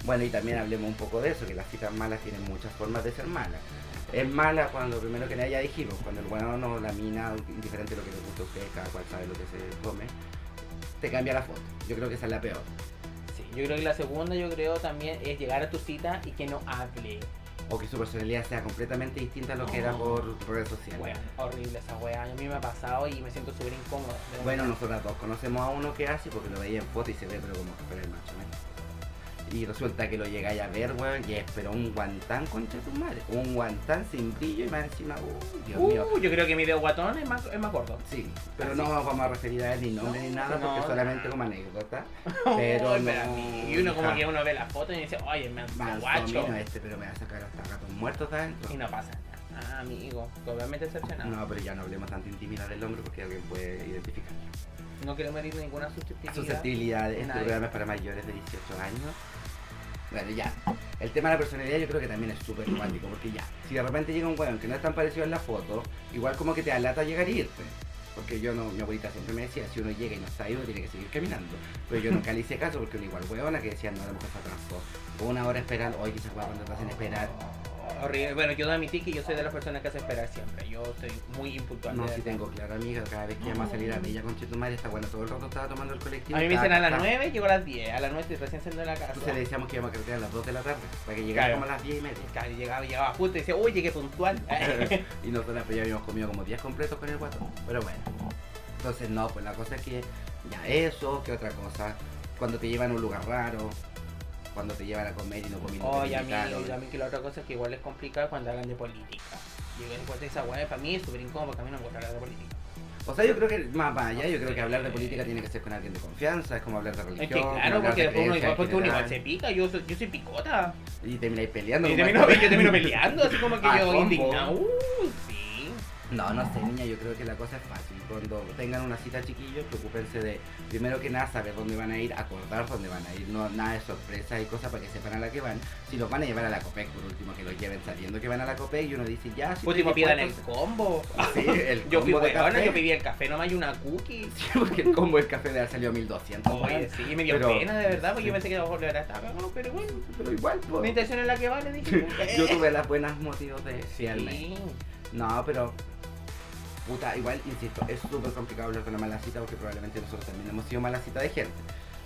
Bueno, y también hablemos un poco de eso, que las citas malas tienen muchas formas de ser malas. Es mala cuando primero que nada ya dijimos, cuando el bueno no la mina, indiferente de lo que le guste a usted, cada cual sabe lo que se come, te cambia la foto. Yo creo que esa es la peor.
Sí, yo creo que la segunda, yo creo también es llegar a tu cita y que no hable.
O que su personalidad sea completamente distinta a lo que era por redes sociales.
Horrible esa weá. A mí me ha pasado y me siento súper incómodo. de
Bueno, nosotros todos conocemos a uno que hace porque lo veía en foto y se ve, pero como que fuera el macho. Y resulta que lo llegáis a ver, weón, y es pero un guantán contra tu madre. Un guantán sin brillo y más encima, uh, Dios mío.
Yo creo que mi dedo guatón es más, es más corto.
Sí, pero
Así.
no vamos a referir a él ni nombre ni nada
No,
porque
no.
solamente como anécdota. Pero no,
Y uno como que uno ve la foto y dice, oye, me han guacho.
este, pero me va a sacar hasta gatos muertos de adentro.
Y no pasa nada. Ah, amigo, totalmente decepcionado.
No, pero ya no hablemos tanta intimidad del hombre porque alguien puede identificar.
No quiero medir ninguna susceptibilidad.
Susceptibilidades, este programa es para mayores de 18 años. Bueno, ya. El tema de la personalidad yo creo que también es súper romántico, porque ya, si de repente llega un weón que no es tan parecido en la foto, igual como que te alata llegar y irte. Porque yo no, mi abuelita siempre me decía, si uno llega y no está ahí, uno tiene que seguir caminando. Pero yo nunca le hice caso porque uno igual weona que decía, no, la mujer se atrasó. Una hora esperando, hoy quizás cuando te hacen esperar.
Horrible. Bueno, yo admití que yo soy de las personas que hace esperar siempre. Yo soy muy impuntual.
No,
verdad.
tengo clara amiga, cada vez que vamos a salir a Bella con Chetumare, está bueno, todo el rato estaba tomando el colectivo.
A mí me dicen a las
acostada.
9, llego a las 10. A las 9 estoy recién saliendo de la casa.
Entonces le decíamos que íbamos a carretear a las 2 de la tarde, para que llegara
Claro.
como a las 10 y media.
Claro, llegaba, llegaba justo y decía, uy, llegué puntual.
y nosotros pues, ya habíamos comido como 10 completos con el guatón. Pero bueno. Entonces no, pues la cosa es que ya eso, que otra cosa. Cuando te llevan a un lugar raro, cuando te llevan a comer y no que
Oye,
te
a mí,
invitaron.
a mí que la otra cosa que igual es complicado cuando hablan de política. Yo de esa weá, para mí es súper incómodo porque a mí no me gusta hablar de política.
O sea, yo creo que más para allá, yo creo que hablar de política tiene que ser con alguien de confianza, es como hablar de religión.
Es que claro, porque
de
después uno igual, porque uno igual se pica, yo soy, yo soy picota.
Y termináis peleando.
Y termino, yo termino peleando, así como que
Ah,
yo
combo.
indignado. Uh.
No, No, no sé, niña, yo creo que la cosa es fácil. Cuando tengan una cita, chiquillos, preocúpense de, primero que nada, saber dónde van a ir, acordar dónde van a ir, no nada de sorpresa y cosas para que sepan a la que van. Si los van a llevar a la COPEC, por último, que los lleven sabiendo que van a la COPEC y uno dice, ya, si
Último pidan el combo.
Sí, el
Yo fui
combo de
weona,
café.
yo pedí el café nomás y una cookie.
Sí, porque el combo del café de haber salido a 1200.
Oye, sí, me dio
Pero-
pena de verdad, porque
sí.
yo pensé que a lo mejor le no, pero bueno.
Pero igual, pues.
Mi intención es la que vale, dije.
Yo tuve las buenas motivos de fiarme.
Sí.
No, pero. Puta, igual, insisto, es súper complicado hablar de una mala cita porque probablemente nosotros también hemos sido mala cita de gente.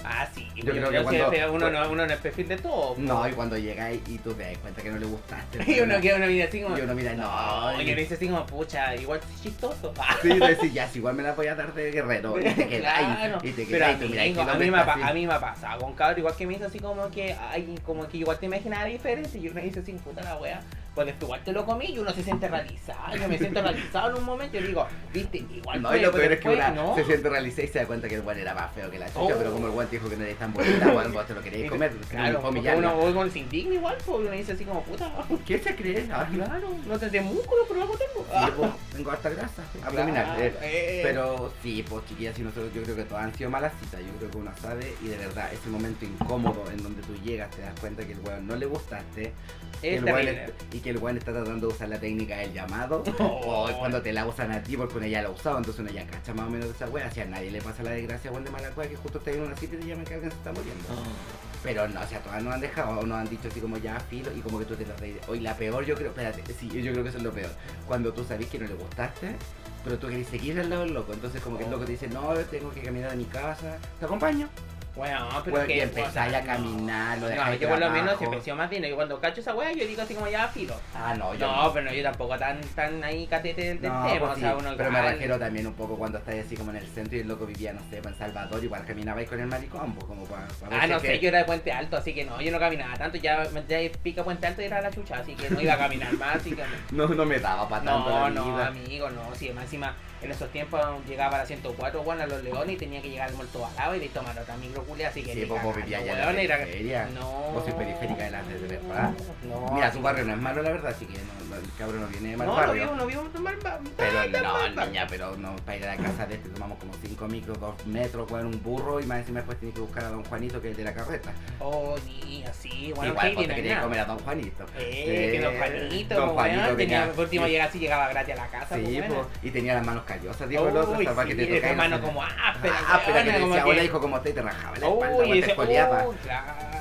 Ah, sí.
Yo creo que cuando-
uno, no, uno no es perfil de todo.
No, y cuando llegáis y tú te das cuenta que no le gustaste.
Y uno
weón,
que uno mira así como.
Y uno mira, no,
Y
y-
uno dice así como, pucha, igual es chistoso.
Sí, decís, ya, si igual me la voy a dar de guerrero. Y te quedáis.
Claro,
Y te
pero a
quedáis.
mí, a, mí me a mí me ha pasado con cabrón, igual que me hizo así como que, ay, como que igual te imaginaba diferente y uno dice así, puta la wea, pues después igual te lo comí y uno se siente realizado, yo me siento realizado en un momento, yo digo, viste, igual
No,
fue,
y lo peor es que una
¿no?
se siente realizada y se da cuenta que el guan era más feo que la chucha,
Oh.
pero como el guan dijo que no eres tan bonita, guan, vos te lo querías comer.
Claro, porque
humillarla.
uno, uno se indigna igual, pues uno dice así como, puta,
¿Qué se cree? Ah,
claro, no te de músculo, pero algo tengo.
Sí, pues, tengo harta grasa abdominal.
Claro,
eh,
eh.
Pero sí, pues chiquillas, y nosotros yo creo que todas han sido malas citas. Yo creo que uno sabe y de verdad ese momento incómodo en donde tú llegas, te das cuenta que el weón no le gustaste
Es
el que el weón está tratando de usar la técnica del llamado
Oh.
o cuando te la usan a ti porque uno ya la ha usado, entonces uno ya cacha más o menos de esa wea. Si a nadie le pasa la desgracia, weón de mala cueva que justo está en una cita y te llaman que alguien se está muriendo. Pero no, o sea, todas nos han dejado, o nos han dicho así como ya filo y como que tú te las reís. Hoy la peor yo creo, espérate, sí, yo creo que eso es lo peor. Cuando tú sabes que no le gustaste, pero tú querés seguir al lado del loco. Entonces como que el loco te dice, no, tengo que caminar a mi casa, te acompaño.
Bueno, pero
Bueno,
que,
y empezáis a caminar, lo
no,
dejáis
yo por lo menos se pensó más bien. Yo cuando cacho esa wea, yo digo así como ya filo.
Ah, no, yo
No, pero no, yo tampoco tan, tan ahí catete del, del
No,
tema.
pues
o
sí,
sea, uno
pero me refiero también un poco cuando estás así como en el centro y el loco vivía, no sé, pues en Salvador, igual caminabais con el maricón, pues como para...
Ah, no sé, yo era de Puente Alto, así que no, yo no caminaba tanto. Ya, ya pica Puente Alto y era la chucha, así que no iba a caminar más. Así que
No, no me daba para tanto
no, no, amigo, no. Sí, más encima en esos tiempos llegaba a la 104, bueno, a los Leones y tenía que llegar al Muerto Balado y de tomar otra micro culia, así que
Sí, pues vos vivías en
weón,
la periferia.
No.
Vos sois periférica de la de verdad.
No,
Mira, tu barrio no es malo, la verdad, así que no, no, el cabrón no viene de mal
No, no
barrio.
vivo, no vivo mal barrio.
Pero no,
barrio.
niña, pero no, para ir a la casa de este tomamos como 5 micros, 2 metros, con un burro y más encima después tienes que buscar a don Juanito que es el de la carreta.
Oh, ni así, bueno,
Igual
¿qué
vos te querías comer a don Juanito.
Eh, que don Juanito,
Don
weón,
Juanito
tenía,
tenía-
por último
sí.
llegaba así, llegaba gratis a la casa,
Sí,
pues,
pues, y tenía las manos callosas, dijo el otro, hasta que te
de
tocara.
mano como áspera,
Ah, pero que
como
decía, hola hijo, como te, te rajaba la espalda, te esfoliaba.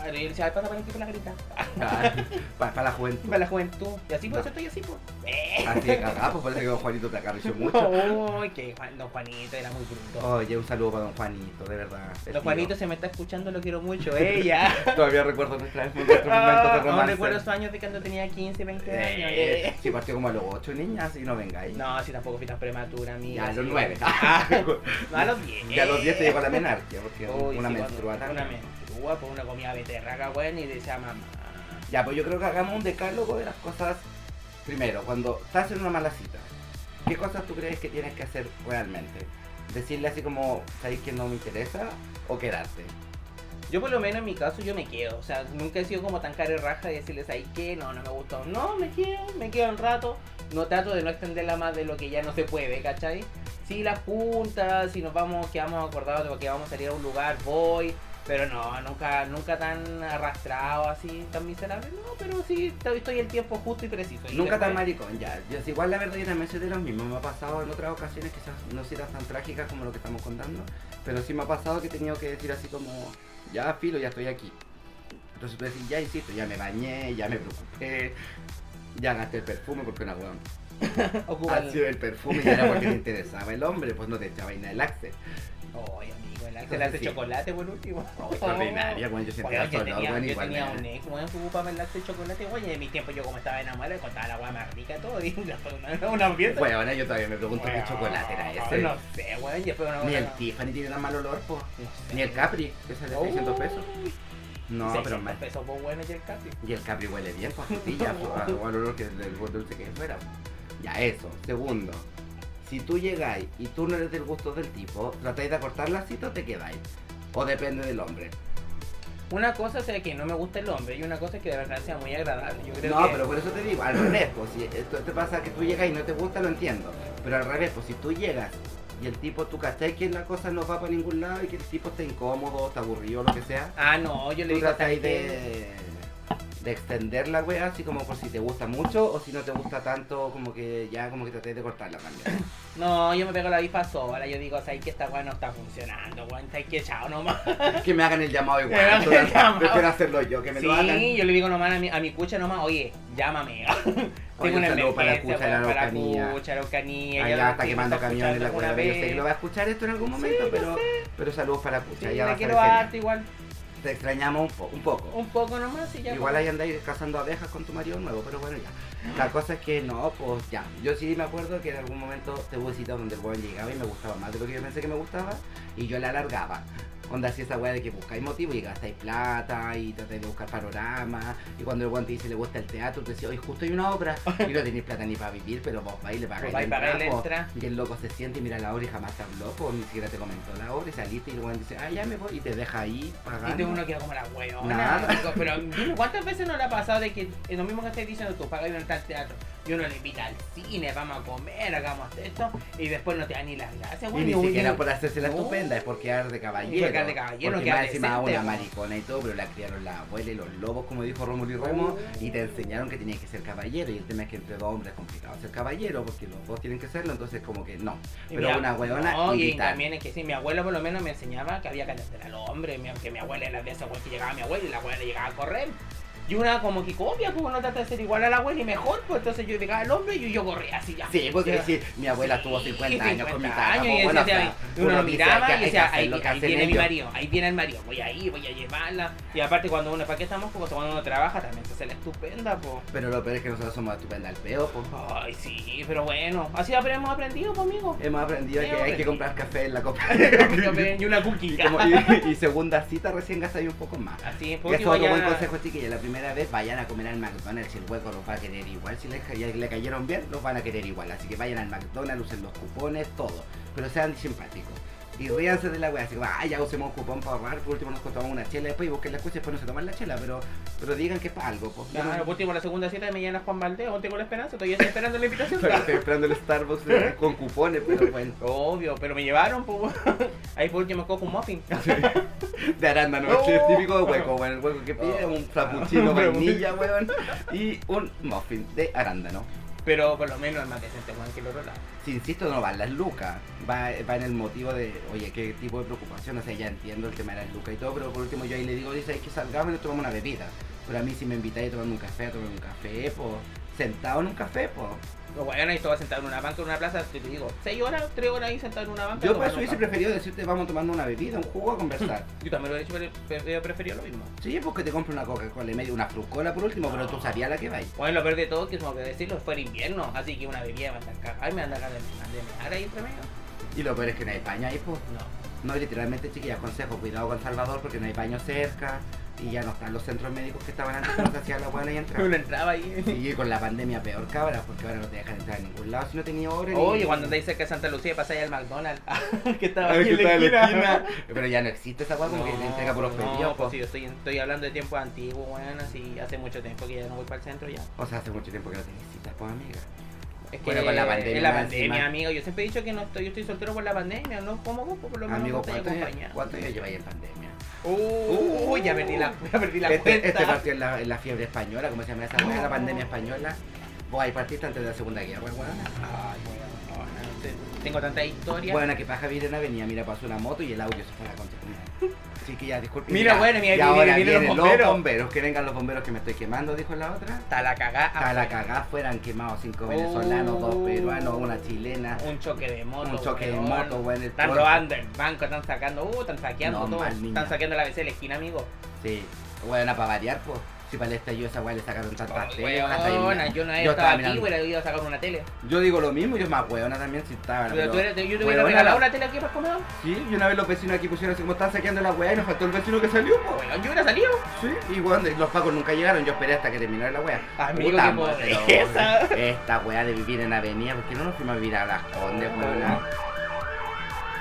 Uy, claro, y decía, "Ay, pasa por aquí por la grita.
Para la juventud.
Para la juventud. Y así por eso estoy así, pues. Eh.
Así de cagada, pues parece que don Juanito te acarició mucho.
Uy, que Juan, don Juanito era muy bruto.
Oye, un saludo para don Juanito, de verdad. el
Don
tío.
Juanito se me está escuchando, lo quiero mucho, ella.
Todavía recuerdo nuestros nuestros momentos de
no
romance.
recuerdo esos años de cuando tenía 15, 20 años.
Eh,
eh.
sí, partió como a los 8 niñas y no vengáis.
No, si tampoco fui tan prematura, amiga.
ya a los
sí.
9.
No, a los 10.
Ya a los 10 te llegó la menarquia, porque
Uy,
una
sí,
menstrua
cuando- Una
también.
Menstrua, pues una comida beterraga, weón, y decía mamá.
Ya, pues yo creo que hagamos un decálogo de las cosas. Primero, cuando estás en una mala cita, ¿qué cosas tú crees que tienes que hacer realmente? Decirle así como, ¿sabéis que no me interesa? ¿O quedarte?
Yo por lo menos en mi caso yo me quedo, o sea, nunca he sido como tan cara y raja de decirles ahí que no, no me gustó. No, me quedo, me quedo un rato, no trato de no extenderla más de lo que ya no se puede, ¿cachai? Si las juntas, si nos vamos, quedamos acordados de que vamos a salir a un lugar, voy, pero no, nunca, nunca tan arrastrado así, tan miserable, no, pero sí estoy el tiempo justo y preciso. Y
Nunca tan maricón, ya. Yo, igual la verdad yo también soy de los mismos. Me ha pasado en otras ocasiones, quizás no serán tan trágicas como lo que estamos contando, pero sí me ha pasado que he tenido que decir así como, ya filo, ya estoy aquí. Entonces tú decís, ya insisto, ya me bañé, ya me preocupé, ya gasté el perfume porque una weón.
Ocupa el-
Ha sido el perfume y era porque te interesaba el hombre, pues no te echaba vaina el axe.
Ay, amigo, el Axel hace
sí.
chocolate por último.
Extraordinaria, bueno, yo sentía
Weón, yo tenía,
bueno,
yo tenía un ex, weón, que ocupaba el de chocolate, weón, y en mi tiempo yo como estaba enamorado, le contaba la weá más rica todo, y una, una fiesta.
Bueno, ahora yo todavía me pregunto qué
Weón,
chocolate era ese.
No sé, weón, y después una
Ni el
una-
Tiffany tiene tan mal olor, pues.
no sé.
Ni el Capri, que sale 600 pesos. No,
600
pero mal.
pesos, pues bueno, y el casi.
Y el Capri huele bien, pues frutilla, pues, al olor que del dulce que fuera. Ya, eso. Segundo, si tú llegáis y tú no eres del gusto del tipo, tratáis de acortar la cita o te quedáis. O depende del hombre.
Una cosa es que no me gusta el hombre y una cosa es que de verdad sea muy agradable. Yo creo
No,
que...
pero por eso te digo, al revés, pues si esto te pasa que tú llegas y no te gusta, lo entiendo. Pero al revés, pues si tú llegas y el tipo, tú cachai que la cosa no va para ningún lado y que el tipo está incómodo, está aburrido, lo que sea,
Ah, no, yo le
tú
digo ¿sabes qué?
de, de extender la wea así como por si te gusta mucho o si no te gusta tanto, como que ya como que traté de cortarla también.
No, yo me pego la bifa sola. Yo digo, ¿sabes que esta weá no está funcionando, weón? ¿Sabes que chao nomás?
que me hagan el llamado igual, prefiero hacerlo yo, que me lo hagan.
Sí, yo le digo nomás a mi, a mi cucha nomás, oye, llámame.
Oye, un saludo para la cucha la
para
Araucanía.
cucha, Araucanía.
Allá
ya
está
sí,
quemando camiones la
alguna
yo sé que lo va a escuchar esto en algún momento,
yo
pero, pero saludos para la
Sí,
cucha, ya va
la
a
quiero harto igual.
Te extrañamos un, po- un poco.
Un poco nomás y ya.
Igual
pues.
ahí andáis cazando abejas con tu marido nuevo, pero bueno, ya. La cosa es que no, pues ya. Yo sí me acuerdo que en algún momento tuve citas donde el weón llegaba y me gustaba más de lo que yo pensé que me gustaba y yo la alargaba. Onda así esa weá de que buscáis motivo y gastáis plata y tratáis de buscar panoramas. Y cuando el weón te dice le gusta el teatro, te dice, oye, justo hay una obra y no tenéis plata ni para vivir, pero vos vais y le pagáis la
pagáis entrada.
Y el loco se siente y mira la obra y jamás te habló, pues ni siquiera te comentó la obra y saliste y el weón dice, ah, ya me voy y te deja ahí pagando.
Y uno queda como la weona.
Nada.
Pero dime, ¿cuántas veces no le ha pasado de que en lo mismo que estás diciendo tú pagas una al teatro y uno le invita al cine, vamos a comer, hagamos esto y después no te da ni las gracias,
Y
güey,
ni
un-
siquiera por hacerse la
No.
estupenda, es por quedar de caballero.
Por quedar de caballero,
porque más encima una maricona y todo, pero la criaron la abuela y los lobos, como dijo Rómulo y Remo,
Oh.
y te enseñaron que tenías que ser caballero. Y el tema es que entre dos hombres es complicado ser caballero, porque los dos tienen que serlo, entonces como que no.
Y
Pero
mi a-
una huevona
No, y también es que sí, mi abuelo por lo menos me enseñaba que había que atender al hombre, que mi abuela era de güey que llegaba mi abuela y la abuela llegaba a correr. Y una como que copia, pues uno trata de ser igual a la abuela y mejor, pues entonces yo llegaba al hombre y yo corría así ya.
Sí, porque sí, mi abuela
Sí,
tuvo 50 años con mi
50 años,
pues,
y
bueno,
decía,
o sea,
uno lo miraba y decía, ahí, viene mi
ellos.
marido, ahí viene el marido, voy ahí, voy a llevarla. Y aparte cuando uno, ¿para qué estamos? Porque cuando uno trabaja también se hace la estupenda, pues.
Pero lo peor es que nosotros somos estupendas al peo, pues.
Ay, sí, pero bueno, así hemos aprendido conmigo.
Hemos aprendido
Sí,
que hay que comprar café en la copa.
y una cookie.
y, como- y- y segunda cita recién gastáis un poco más.
Así,
Y
por
eso es otro buen consejo, chiquillos. La primera vez vayan a comer al McDonald's. El hueco los va a querer igual. Si les, le cayeron bien, los van a querer igual. Así que vayan al McDonald's, usen los cupones, todo. Pero sean simpáticos. Y ríanse de la wea. Así ah, ya usemos un cupón para ahorrar. Por último nos contamos una chela después y busquen la escucha. Después no se toman la chela. Pero, pero digan que es para algo. Pues.
Claro, por último, la segunda cita me llena Juan Valdez, o tengo la esperanza, todavía estoy esperando la invitación.
Pero estoy esperando el Starbucks con cupones, pero bueno.
Obvio, pero me llevaron, pues. Ahí por último cojo un muffin.
De arándano,
Oh.
es típico de hueco, bueno, el hueco que pide, un frappuccino vainilla, weón, y un muffin de arándano.
Pero por lo menos es más decente, Juan, que el otro.
Si insisto, no van las lucas, va, va en el motivo de, oye, qué tipo de preocupación, o sea, ya entiendo el tema de las lucas y todo, pero por último yo ahí le digo, dice, hay que salgamos y nos tomamos una bebida. Pero a mí si me invitáis a tomarme un café, a tomarme un café, pues, sentado en un café, pues.
Los guayanos, esto va sentado en una banca, en una plaza, te digo, 6 horas, 3 horas ahí sentado en una banca.
Yo por
tomando
eso hubiese preferido decirte, vamos tomando una bebida, un jugo a conversar.
Yo también lo he hecho, pero prefería lo mismo.
Sí, porque te compro una Coca-Cola y medio, una frucola por último, pero tú sabías la que vais.
Bueno, lo peor de todo, que tengo que decirlo, fue el invierno, así que una bebida me anda a cagar y me anda de ahí entre medio.
Y lo peor es que no hay baño ahí, pues.
No.
No, y literalmente, chiquillas, consejo, cuidado con Salvador porque no hay baño cerca y ya no están los centros médicos que estaban antes cuando se hacía la buena y
Uno
entraba.
ahí.
Y con la pandemia peor cabra, porque ahora no te dejan entrar a ningún lado si no tenía hora. ni-
Oye, cuando andáis cerca de Santa Lucía pasáis al McDonald's. que estaba
Ah,
aquí
que
en la
en
esquina.
esquina. Pero ya no existe esa weá como que le entrega por los
no,
pedidos.
pues sí, yo estoy, estoy hablando de tiempos antiguos, bueno, así hace mucho tiempo que ya no voy para el centro ya.
O sea, hace mucho tiempo que no te visitas, pues amiga.
Es que
Bueno, con la pandemia
es la pandemia, amigo. Yo siempre he dicho que no estoy, yo estoy soltero por la pandemia, no como vos, por lo menos
Amigo,
no estoy
¿cuánto años,
acompañado.
¿cuánto años lleváis en pandemia?
Uh, ya perdí la, ya perdí la
Este,
cuenta.
este partió en la, en la fiebre española, como se llama esa la pandemia española. Vos ahí partiste antes de la segunda guerra, weón.
Ay, weón, no, no tengo tanta historia.
Bueno, que paja vivir en avenida, mira, pasó una moto y el audio se fue a la concha. Ya, disculpen.
Mira, bueno, mira,
y
mira,
ahora
mira, mira los bomberos.
Que vengan los bomberos que me estoy quemando, dijo la otra.
Está la cagada.
A la cagá fueran quemados cinco venezolanos, dos
Oh.
peruanos, una chilena.
Un choque de moto.
Un choque de moto, el
Están robando el banco, están sacando, uh, están saqueando
No,
todo.
mal.
Están saqueando la BC de la esquina, amigo.
Sí, bueno, para variar, pues. Si para el estallido esa weá le sacaron tantas teles,
weona, yo no
Yo
estado
estaba
aquí, hubiera ido a sacar una tele.
Yo digo lo mismo, yo es más weona también si estaba.
Pero tú eres- yo te hubiera regalado
la-
una tele aquí para comer.
Sí, y una vez los vecinos aquí pusieron así como estaban saqueando la weá y nos faltó el vecino que salió, pues.
Weón, yo hubiera salido.
Sí, y bueno, los pacos nunca llegaron, yo esperé hasta que terminara la wea.
Amigo,
Puta
qué
madre,
pobreza.
Esta wea de vivir en avenida, ¿por qué no nos fuimos a vivir a Las Condes, weona?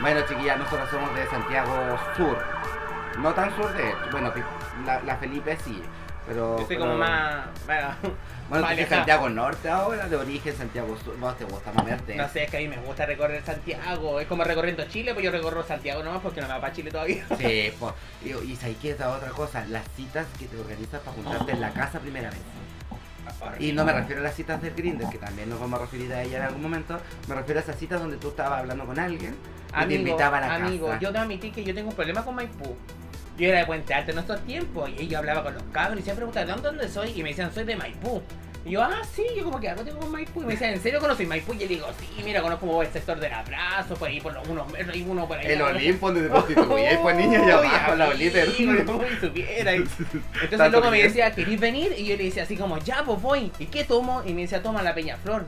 Bueno, chiquillas, nosotros somos de Santiago Sur. No tan sur de bueno, la, la Felipe sí. Pero,
Yo soy
pero-
como más. Bueno,
Bueno, tú eres. Santiago Norte ahora, de origen Santiago Sur. Vos te gusta moverte.
No sé, es que a mí me gusta recorrer Santiago. Es como recorriendo Chile, pues yo recorro Santiago nomás porque no me va para Chile todavía.
Sí, po. y, y ¿sabes qué es otra cosa? Las citas que te organizas para juntarte en la casa primera vez. Y no me refiero a las citas del Grindr, que también nos vamos a referir a ella en algún momento. Me refiero a esas citas donde tú estabas hablando con alguien y te
Amigo,
invitaba a la
amigo,
casa.
yo te admití que yo tengo un problema con Maipú. Yo era de Puente Alto en estos tiempos y yo hablaba con los cabros y siempre preguntaban, ¿de dónde soy? Y me decían, soy de Maipú. Y yo, ah, sí, yo como que algo tengo con Maipú. Y me decían, ¿en serio conoces Maipú? Y yo le digo, sí, mira, conozco el sector del abrazo, por ahí por los unos metros y uno por ahí.
El Olimpo donde te prostituías, pues niña, ya abajo, la
amigo, y supiera. Y- Entonces el loco me decía, ¿querés venir? Y yo le decía así como, ya, pues voy. ¿Y qué tomo? Y me decía, toma la Peñaflor.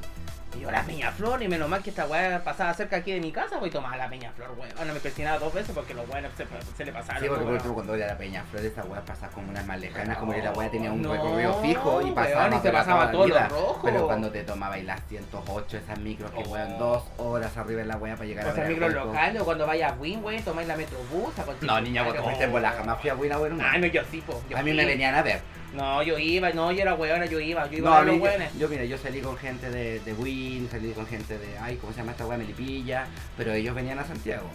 Y yo, la Peñaflor, y menos mal que esta weá pasaba cerca aquí de mi casa, voy a tomar la Peñaflor, weón. Bueno, me persinaba dos veces porque los weones se, se le pasaron.
Sí, porque por
weón.
último cuando era la Peña Flor, esa weá pasaba como unas más lejanas, como que la weá tenía un
No,
recorrido fijo y
weón,
pasaba
y se
la
pasaba todo lo rojo.
Pero cuando te tomabais las 108, esas micros que
Oh.
weón dos horas arriba en la weá para llegar a
O sea,
ver.
micros locales o cuando vayas a Win, weón, tomáis la Metrobús. a
No, niña, vos te
lugar.
fuiste en bola, jamás fui a Wina, weón.
Ah, no, yo sí, po. yo
A mí me venían a ver.
No, yo iba, no, yo era weona, yo iba, yo iba
No,
a
a
ver
mí,
los
yo,
weones.
yo, mira, yo salí con gente de, de Win, salí con gente de, ay, ¿cómo se llama esta weá? Melipilla, pero ellos venían a Santiago.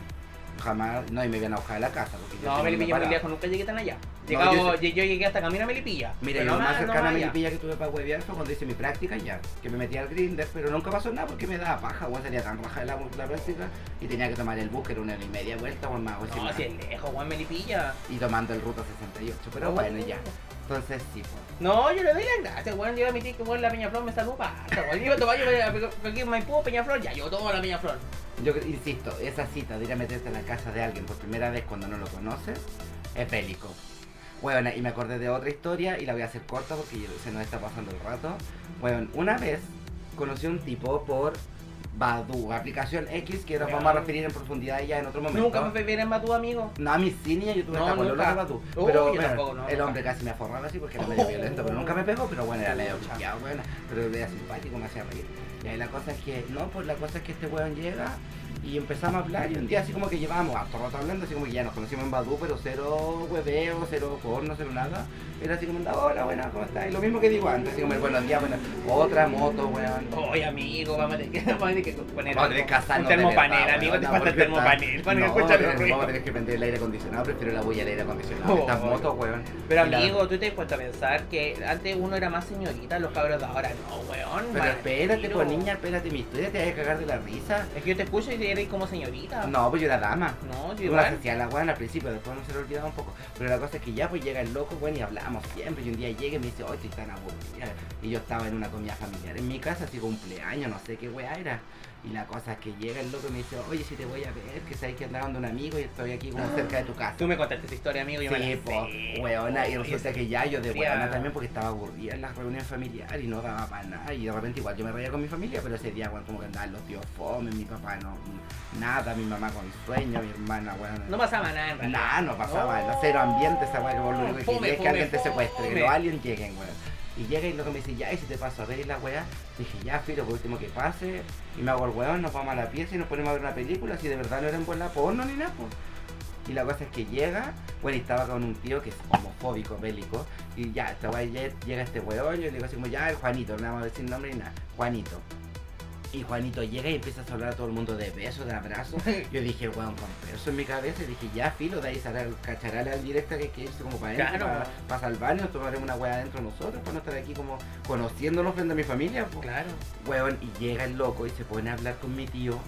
Jamás, no, y me iban a buscar a la casa. Porque yo
No, Melipilla muy lejos, nunca llegué tan allá.
No,
Llegado-
yo
yo, yo llegué hasta camino a Melipilla.
Mira, yo lo más
no
cercano a
allá.
Melipilla que tuve para huevear fue cuando hice mi práctica ya, que me metí al grinder, pero nunca pasó nada porque me daba paja, weón, salía tan raja de la, la práctica y tenía que tomar el bus, que era una hora y media vuelta, weón, más, weón,
No, si es lejos, Juan Melipilla.
y tomando el ruta 68, pero
Oh.
bueno, ya. Entonces sí, pues.
No, yo le doy las gracias, weón. Yo iba a admitir que weón, la Peñaflor me saludó para. Weón, yo iba a tomar, yo aquí en Maipú, Peñaflor, ya, yo tomo la Peñaflor.
Yo insisto, esa cita de ir a meterte en la casa de alguien por primera vez cuando no lo conoces es bélico. Bueno, y me acordé de otra historia y la voy a hacer corta porque se nos está pasando el rato. Bueno, una vez conocí a un tipo por Badu, aplicación X que nos vamos a referir en profundidad ya en otro momento.
Nunca me bien en Matú, amigo.
No, a mí sí, niña, yo tuve
No, nunca.
de Badu. Pero bueno,
tampoco, no,
el hombre casi me aforraba así porque era medio violento, pero nunca me pegó, pero bueno, era medio pillado, bueno, pero era simpático, me hacía reír. Y ahí la cosa es que, no, pues la cosa es que este weón llega y empezamos a hablar y un día así como que llevábamos harto rato hablando, así como que ya nos conocimos en Badu, pero cero hueveo, cero porno, cero nada. Era así como, hola, buena, ¿cómo estás? Y lo mismo que digo antes, así como el buenos días, bueno, otra moto, weón.
Oye, amigo, vamos a tener que, vamos a tener que poner
Vamos a tener que
un termopanel, amigo, te falta el termopanel. Que
No, Vamos a tener que prender el aire acondicionado, prefiero la bulla del aire acondicionado. Estas
Oh.
motos, weón.
Pero amigo, tú te has puesto a pensar que antes uno era más señorita, los cabros de ahora no, weón.
Pero espérate, pues niña, espérate mi historia, te vas a cagar de la risa.
Es que yo te escucho y eres como señorita.
No, pues yo era dama.
No, yo igual.
hacía la weón al principio, después no se lo olvidaba un poco. Pero la cosa es que ya pues llega el loco, weón, y hablamos siempre. Y un día llega y me dice, oye, estoy tan aburrida. Y yo estaba en una comida familiar en mi casa, así cumpleaños, no sé qué weá era. Y la cosa es que llega el loco y me dice, oye, si te voy a ver, que sabes que andaba donde un amigo y estoy aquí como cerca de tu casa.
Tú me contaste esa historia, amigo, yo me la
po,
sé.
weona, y
Oye,
resulta que ya yo de weona también porque estaba aburrida en las reuniones familiares y no daba para nada. Y de repente igual yo me reía con mi familia, pero ese día, weón, como que andaban los tíos fome, mi papá no, nada, mi mamá con sueño, mi hermana, weón.
No pasaba nada en realidad.
Nada, no pasaba,
No.
cero ambiente esa weá que lo único que
Fome,
es que
fome,
alguien te secuestre, que
fome.
los aliens lleguen, weón. Y llega y luego me dice, ya, y si te paso a ver la weá, dije, ya, filo, por último que pase, y me hago el weón, nos vamos a la pieza y nos ponemos a ver una película, si de verdad no era en buena porno ni nada, pues. Y la cosa es que llega, bueno, y estaba con un tío que es homofóbico, bélico, y ya, esta weá, llega este weón, yo le digo así como, ya, el Juanito, no vamos a decir nombre ni nada, Juanito. Y Juanito llega y empieza a hablar a todo el mundo de besos, de abrazos. Yo dije, weón, con peso en mi cabeza. Y dije, ya, filo, de ahí sale el cacharale al directa que quiere irse como para adentro,
Claro.
para, para salvarnos, tomaremos una weá adentro nosotros, para no estar aquí como conociéndonos frente a mi familia. po.
Claro.
Weón, y llega el loco y se pone a hablar con mi tío,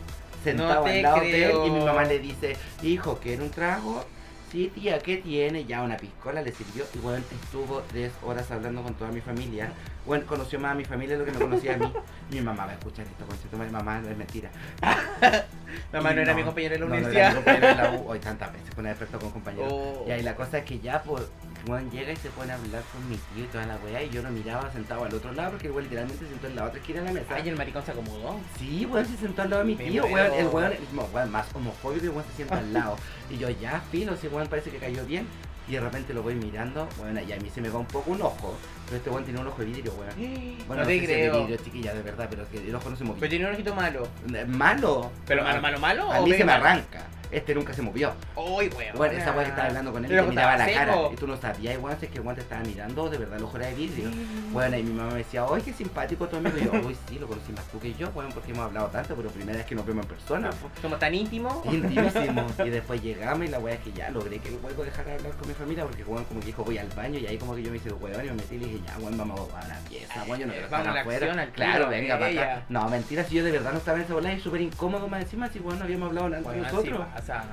sentado al lado de él, y mi mamá le dice, hijo, ¿quiere un trago? Sí, tía, ¿qué tiene? Ya una piscola le sirvió y weón estuvo tres horas hablando con toda mi familia. Bueno, conoció más a mi familia de lo que me conocía a mí. Mi mamá va a escuchar esto, con mi mamá no es mentira.
Mamá
Y
no era mi compañera de la
no, no era
universidad.
mi compañera de la U. Hoy tantas veces pone experto con compañeros.
Oh.
Y ahí la cosa es que ya, pues, Juan llega y se pone a hablar con mi tío y toda la weá. Y yo lo miraba sentado al otro lado porque el weón literalmente se sentó en la otra esquina de la mesa.
Ay, el maricón se acomodó.
Sí, weón, se sentó al lado de mi tío, weón. El weón, no, weón, más homofóbico y weón se sienta al lado. Y yo, ya, filo, ese weón parece que cayó bien. Y de repente lo voy mirando, weón, y a mí se me va un poco un ojo. Pero este weón tiene un ojo de vidrio, weón. Bueno,
no
sé si es de
creo.
vidrio, chiquilla, de verdad, pero es que el ojo no se
Pero
movía.
tiene un ojito malo.
Malo.
¿Pero malo, malo, malo?
A
o
mí se
medio
me
malo?
arranca. Este nunca se movió.
Uy, weón.
Bueno, esa weá que estaba hablando con él y te miraba la cara. Y tú no sabías, weón, si es que el weón te estaba mirando, de verdad, el ojo era de vidrio. Bueno, y mi mamá me decía, oye, qué simpático tu amigo. Y yo, uy, sí, lo conocí más tú que yo, weón, porque hemos hablado tanto, pero primera vez que nos vemos en persona.
Somos tan íntimos.
Intimísimo. Y después llegamos y la weá es que ya logré que el weón dejara de hablar con mi familia porque weón como que dijo voy al baño y ahí como que yo me hice weón y me metí y le dije ya weón vamos a la pieza, weón, yo no quiero estar afuera. claro, venga para acá. No, mentira, si yo de verdad no estaba en esa bola y súper incómodo más encima si weón no habíamos hablado nada
Bueno,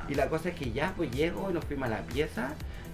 Y la cosa es que ya pues llego y nos fuimos a la pieza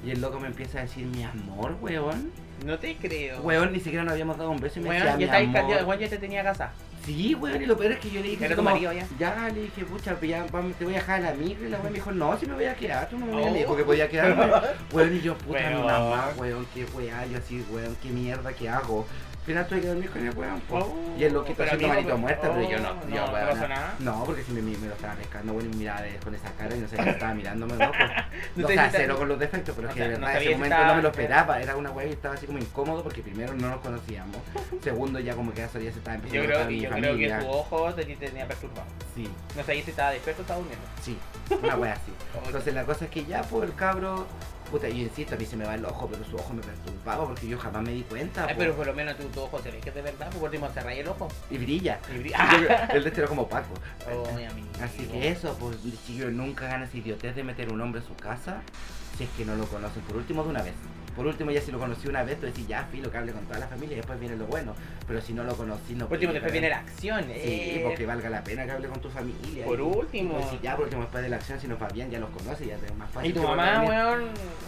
y el loco me empieza a decir mi amor, weón.
No te creo.
Weón, ni siquiera nos habíamos dado un beso y me
Weón,
decía
ya
mi amor.
weón, ya te tenía casa.
Sí, weón, y lo peor es que yo le dije
¿Era
así
tu
como,
marido ya?
le dije, pucha, pues ya vamos, te voy a dejar a la micro y la weón me dijo, no, si me voy a quedar, tú no me,
Oh.
me dijo que podía quedarme. weón, y yo, puta, mi
Weón.
mamá, weón, qué weá, yo así, weón, qué mierda, qué hago. Al final tuve que dormir con el weón, po.
Oh,
y el loquito haciendo manito
pero-
muerta, pero yo no,
oh,
yo,
no, no pasó nada.
No, porque si me, me lo estaba pescando, weón, y me miraba de- con esa cara y no sé qué estaba mirándome, loco.
No
No,
sé
o sea, cero con los defectos, pero es que de
no
verdad,
sabía
ese momento no me lo esperaba, era una weá y estaba así como incómodo porque primero no nos conocíamos, segundo ya como que eso ya se estaba empezando
Yo
a
creo,
notar en
y
mi
yo creo que tu ojo te te tenía perturbado.
Sí,
No sabía si estaba despierto o estaba durmiendo.
Sí, una wea así. Entonces la cosa es que ya, pues el cabro, puta, yo insisto, a mí se me va el ojo, pero su ojo me perturbaba porque yo jamás me di cuenta.
Ay,
po.
pero por lo menos tu, tu ojo se ve que es de verdad, por último cerrar el ojo.
Y brilla.
Y brilla.
Yo creo- el de este era como Paco.
Oh.
Así que eso, pues chiquillos, nunca hagan esa idiotez de meter un hombre a su casa si es que no lo conocen. Por último, de una vez. Por último, ya si lo conocí una vez, tú decís, ya, filo, que hable con toda la familia y después viene lo bueno. Pero si no lo conocí, no
Por último, después viene la acción.
Sí,
eh.
porque valga la pena que hable con tu familia.
Por
y-
último.
Pues ya, por último, después de la acción, si nos va bien, ya los conoce, ya es más fácil.
Y tu mamá, weón,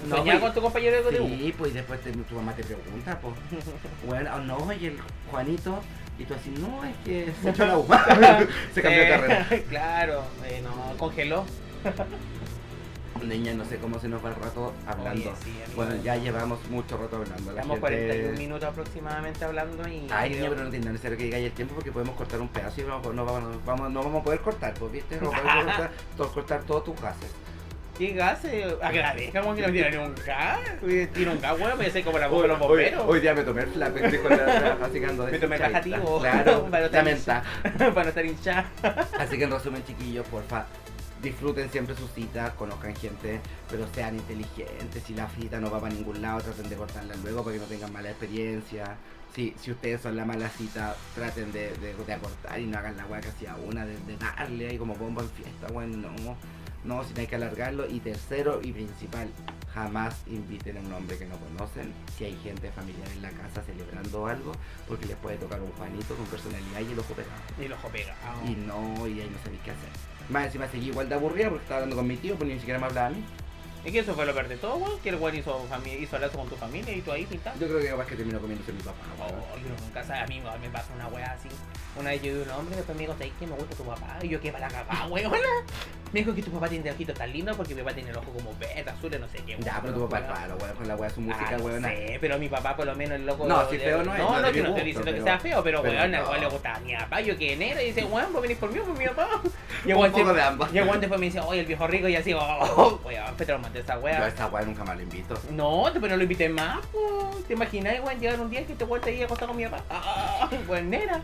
No,
soñaba
y-
con tu compañero de.
Sí, pues después te- tu mamá te pregunta, pues, bueno, oh, no, y el Juanito, y tú así, no, es que se echó la UMA, se cambió de
Eh,
carrera.
claro, eh, no, congeló.
Niña, no sé cómo se nos va el rato hablando.
Oye, sí,
bueno, ya llevamos mucho rato hablando. La gente...
41 minutos aproximadamente hablando y...
Ay, niña, pero no tiene necesario que digáis el tiempo porque podemos cortar un pedazo y vamos, no, vamos, vamos, no vamos a poder cortar, pues, ¿viste? No podemos cortar, to- cortar todos tus gases.
¿Qué gas? Agradezcamos que no tiene un gas. Tiene un gas, weón, pensé como la voz de los
Hoy,
bomberos.
hoy día me tomé el estoy con la, la- ando
Me tomé bajativo.
Claro.
Para no estar hinchada.
Así que en resumen, chiquillos, porfa, disfruten siempre sus citas, conozcan gente, pero sean inteligentes. Si la cita no va para ningún lado, traten de cortarla luego para que no tengan mala experiencia. Si, si ustedes son la mala cita, traten de, de, de acortar y no hagan la weá que hacía una, de, de darle ahí como bomba en fiesta, bueno, no. No, si no hay que alargarlo. Y tercero y principal, jamás inviten a un hombre que no conocen. Si hay gente familiar en la casa celebrando algo, porque les puede tocar un Juanito con personalidad y el ojo pegado.
Y el ojo pega.
Y no, y ahí no sabéis qué hacer. Más encima seguí igual de aburrida porque estaba hablando con mi tío, pues ni siquiera me hablaba a mí.
Es que eso fue lo peor de todo, weón. Que el weón hizo, hizo lazo con tu familia y tú ahí pintando.
Yo creo que capaz que terminó comiéndose mi papá.
Oh, yo nunca sabía, a mí me pasa una wea así. Una vez yo vi un hombre, después me dijo, ¿sabes qué? Me gusta tu papá. Y yo, ¿qué para la cagada, weón? Me dijo que tu papá tiene ojitos tan lindos porque mi papá tiene el ojo como verde, azul, no sé qué.
Ya,
weón,
pero tu papá es
weón.
raro, weón, con la weá su música,
ah, no
weón.
sé, pero mi papá por lo menos el loco...
No, si
de-
feo no es,
No,
no
no, que no estoy diciendo que sea feo, pero,
pero
weón,
no.
le gustaba mi papá. Yo que negro y dice, weón, vos venís por mí o por mi papá. Y el weón weón después me dice, oye, el viejo rico, y así, oh, weón, pero mandé esa
Yo a esta weá nunca más lo invito.
No, pero no lo invité más, po. ¿Te imaginas, weón, llegar un día que te vuelta ahí acostado con mi papá? Ah, weón, nera.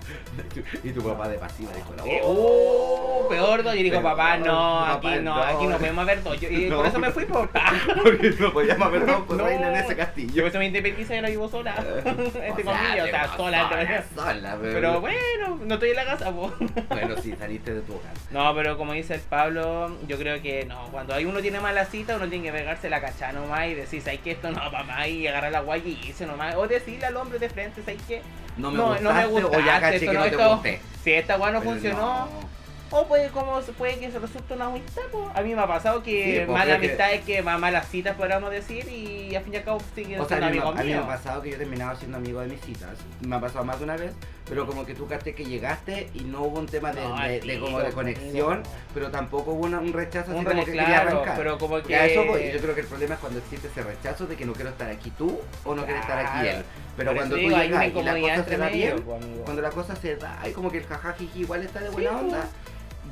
y tu papá de pasiva dijo, no.
Eh, uh, peor, yo digo, papá, no,
papá,
aquí no,
no.
aquí no podemos ver todo. Yo- Y
No.
por eso me fui, por
Porque no podíamos haber dado por
No.
reina en ese castillo.
por eso me independicé y ahora vivo sola. Entre comillas, o sea, sola.
sola, sola,
Pero bueno, no estoy en la casa, po.
Bueno, sí, saliste de tu hogar.
No, pero como dice el Pablo, yo creo que no, cuando hay uno tiene mala cita, uno tiene que pegarse la cachá nomás y decir, ¿sabes que Esto no más y agarrar la guay y irse nomás. O decirle al hombre de frente, ¿sabes qué?
No me
No,
gustaste,
no me
o ya
gustaste,
caché
esto
que
no,
no te
esto- Si esta guay no funcionó,
no.
O puede, como, puede que se resulte una amistad, po. A mí me ha pasado que
Sí, po,
mala
creo que-
amistad es que malas citas, podríamos decir, y al fin y al cabo sigue
O sea, a a mí me ha pasado que yo he terminado siendo amigo de mis citas. Me ha pasado más de una vez, pero como que tú caché que llegaste y no hubo un tema de,
No,
de- de como de conexión, pero tampoco hubo una- un rechazo así
Un
como
re-
que quería
claro,
arrancar.
pero como
Y a eso voy.
que-
Yo creo que el problema es cuando existe ese rechazo de que no quiero estar aquí tú o no quiere estar aquí
Claro.
él. Pero
Por
cuando tú
digo,
llegas y la cosa se da bien, cuando la cosa se da y como que el jajajiji igual está de buena
Sí,
onda,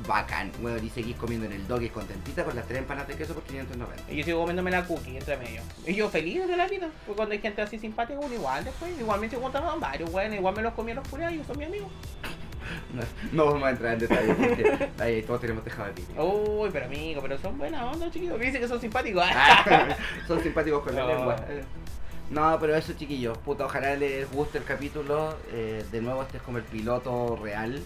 bacán. Bueno, y seguís comiendo en el doggy contentita con las tres empanadas de queso por 590.
Y yo sigo comiéndome la cookie entre medio. Y yo feliz de la vida. Porque cuando hay gente así simpática, uno igual después. Igualmente encontraban varios, bueno, igual me los comí a los curados y son mis amigos.
No, no vamos a entrar en detalle porque ahí todos tenemos tejado de piña.
Uy, pero amigo, pero son buenas onda, chiquillos. Me dicen que son simpáticos.
Ah, Son simpáticos con la lengua. No, pero eso chiquillos, puta, ojalá les guste el capítulo. eh, de nuevo este es como el piloto real.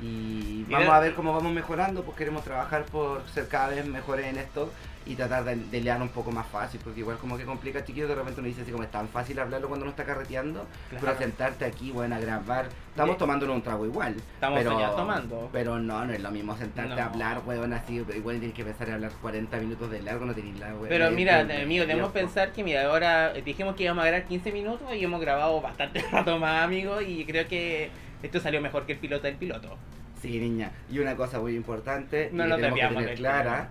Y vamos a ver cómo vamos mejorando, pues queremos trabajar por ser cada vez mejores en esto y tratar de, de leer un poco más fácil, porque igual como que complica chiquillos, de repente uno dice así como es tan fácil hablarlo cuando uno está carreteando, pero sentarte aquí, bueno, a grabar, estamos tomándonos un trago igual.
Estamos
pero,
ya tomando.
Pero no, no es lo mismo sentarte
No.
a hablar, weón, así, igual tienes que empezar a hablar 40 minutos de largo, no tenés la weón.
Pero
eh,
mira,
eh,
amigo, debemos
tiempo.
pensar que, mira, ahora dijimos que íbamos a grabar 15 minutos y hemos grabado bastante rato más, amigo, y creo que esto salió mejor que el piloto del piloto.
Sí, niña. Y una cosa muy importante,
No
y que tenemos que tener clara,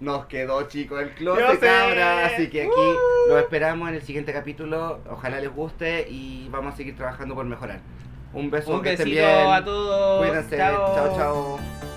nos quedó chico el closet, cabra. Así que aquí
Uh.
lo esperamos en el siguiente capítulo. Ojalá les guste y vamos a seguir trabajando por mejorar. Un beso,
Un
que estén bien.
a todos.
Cuídense. chao. chao.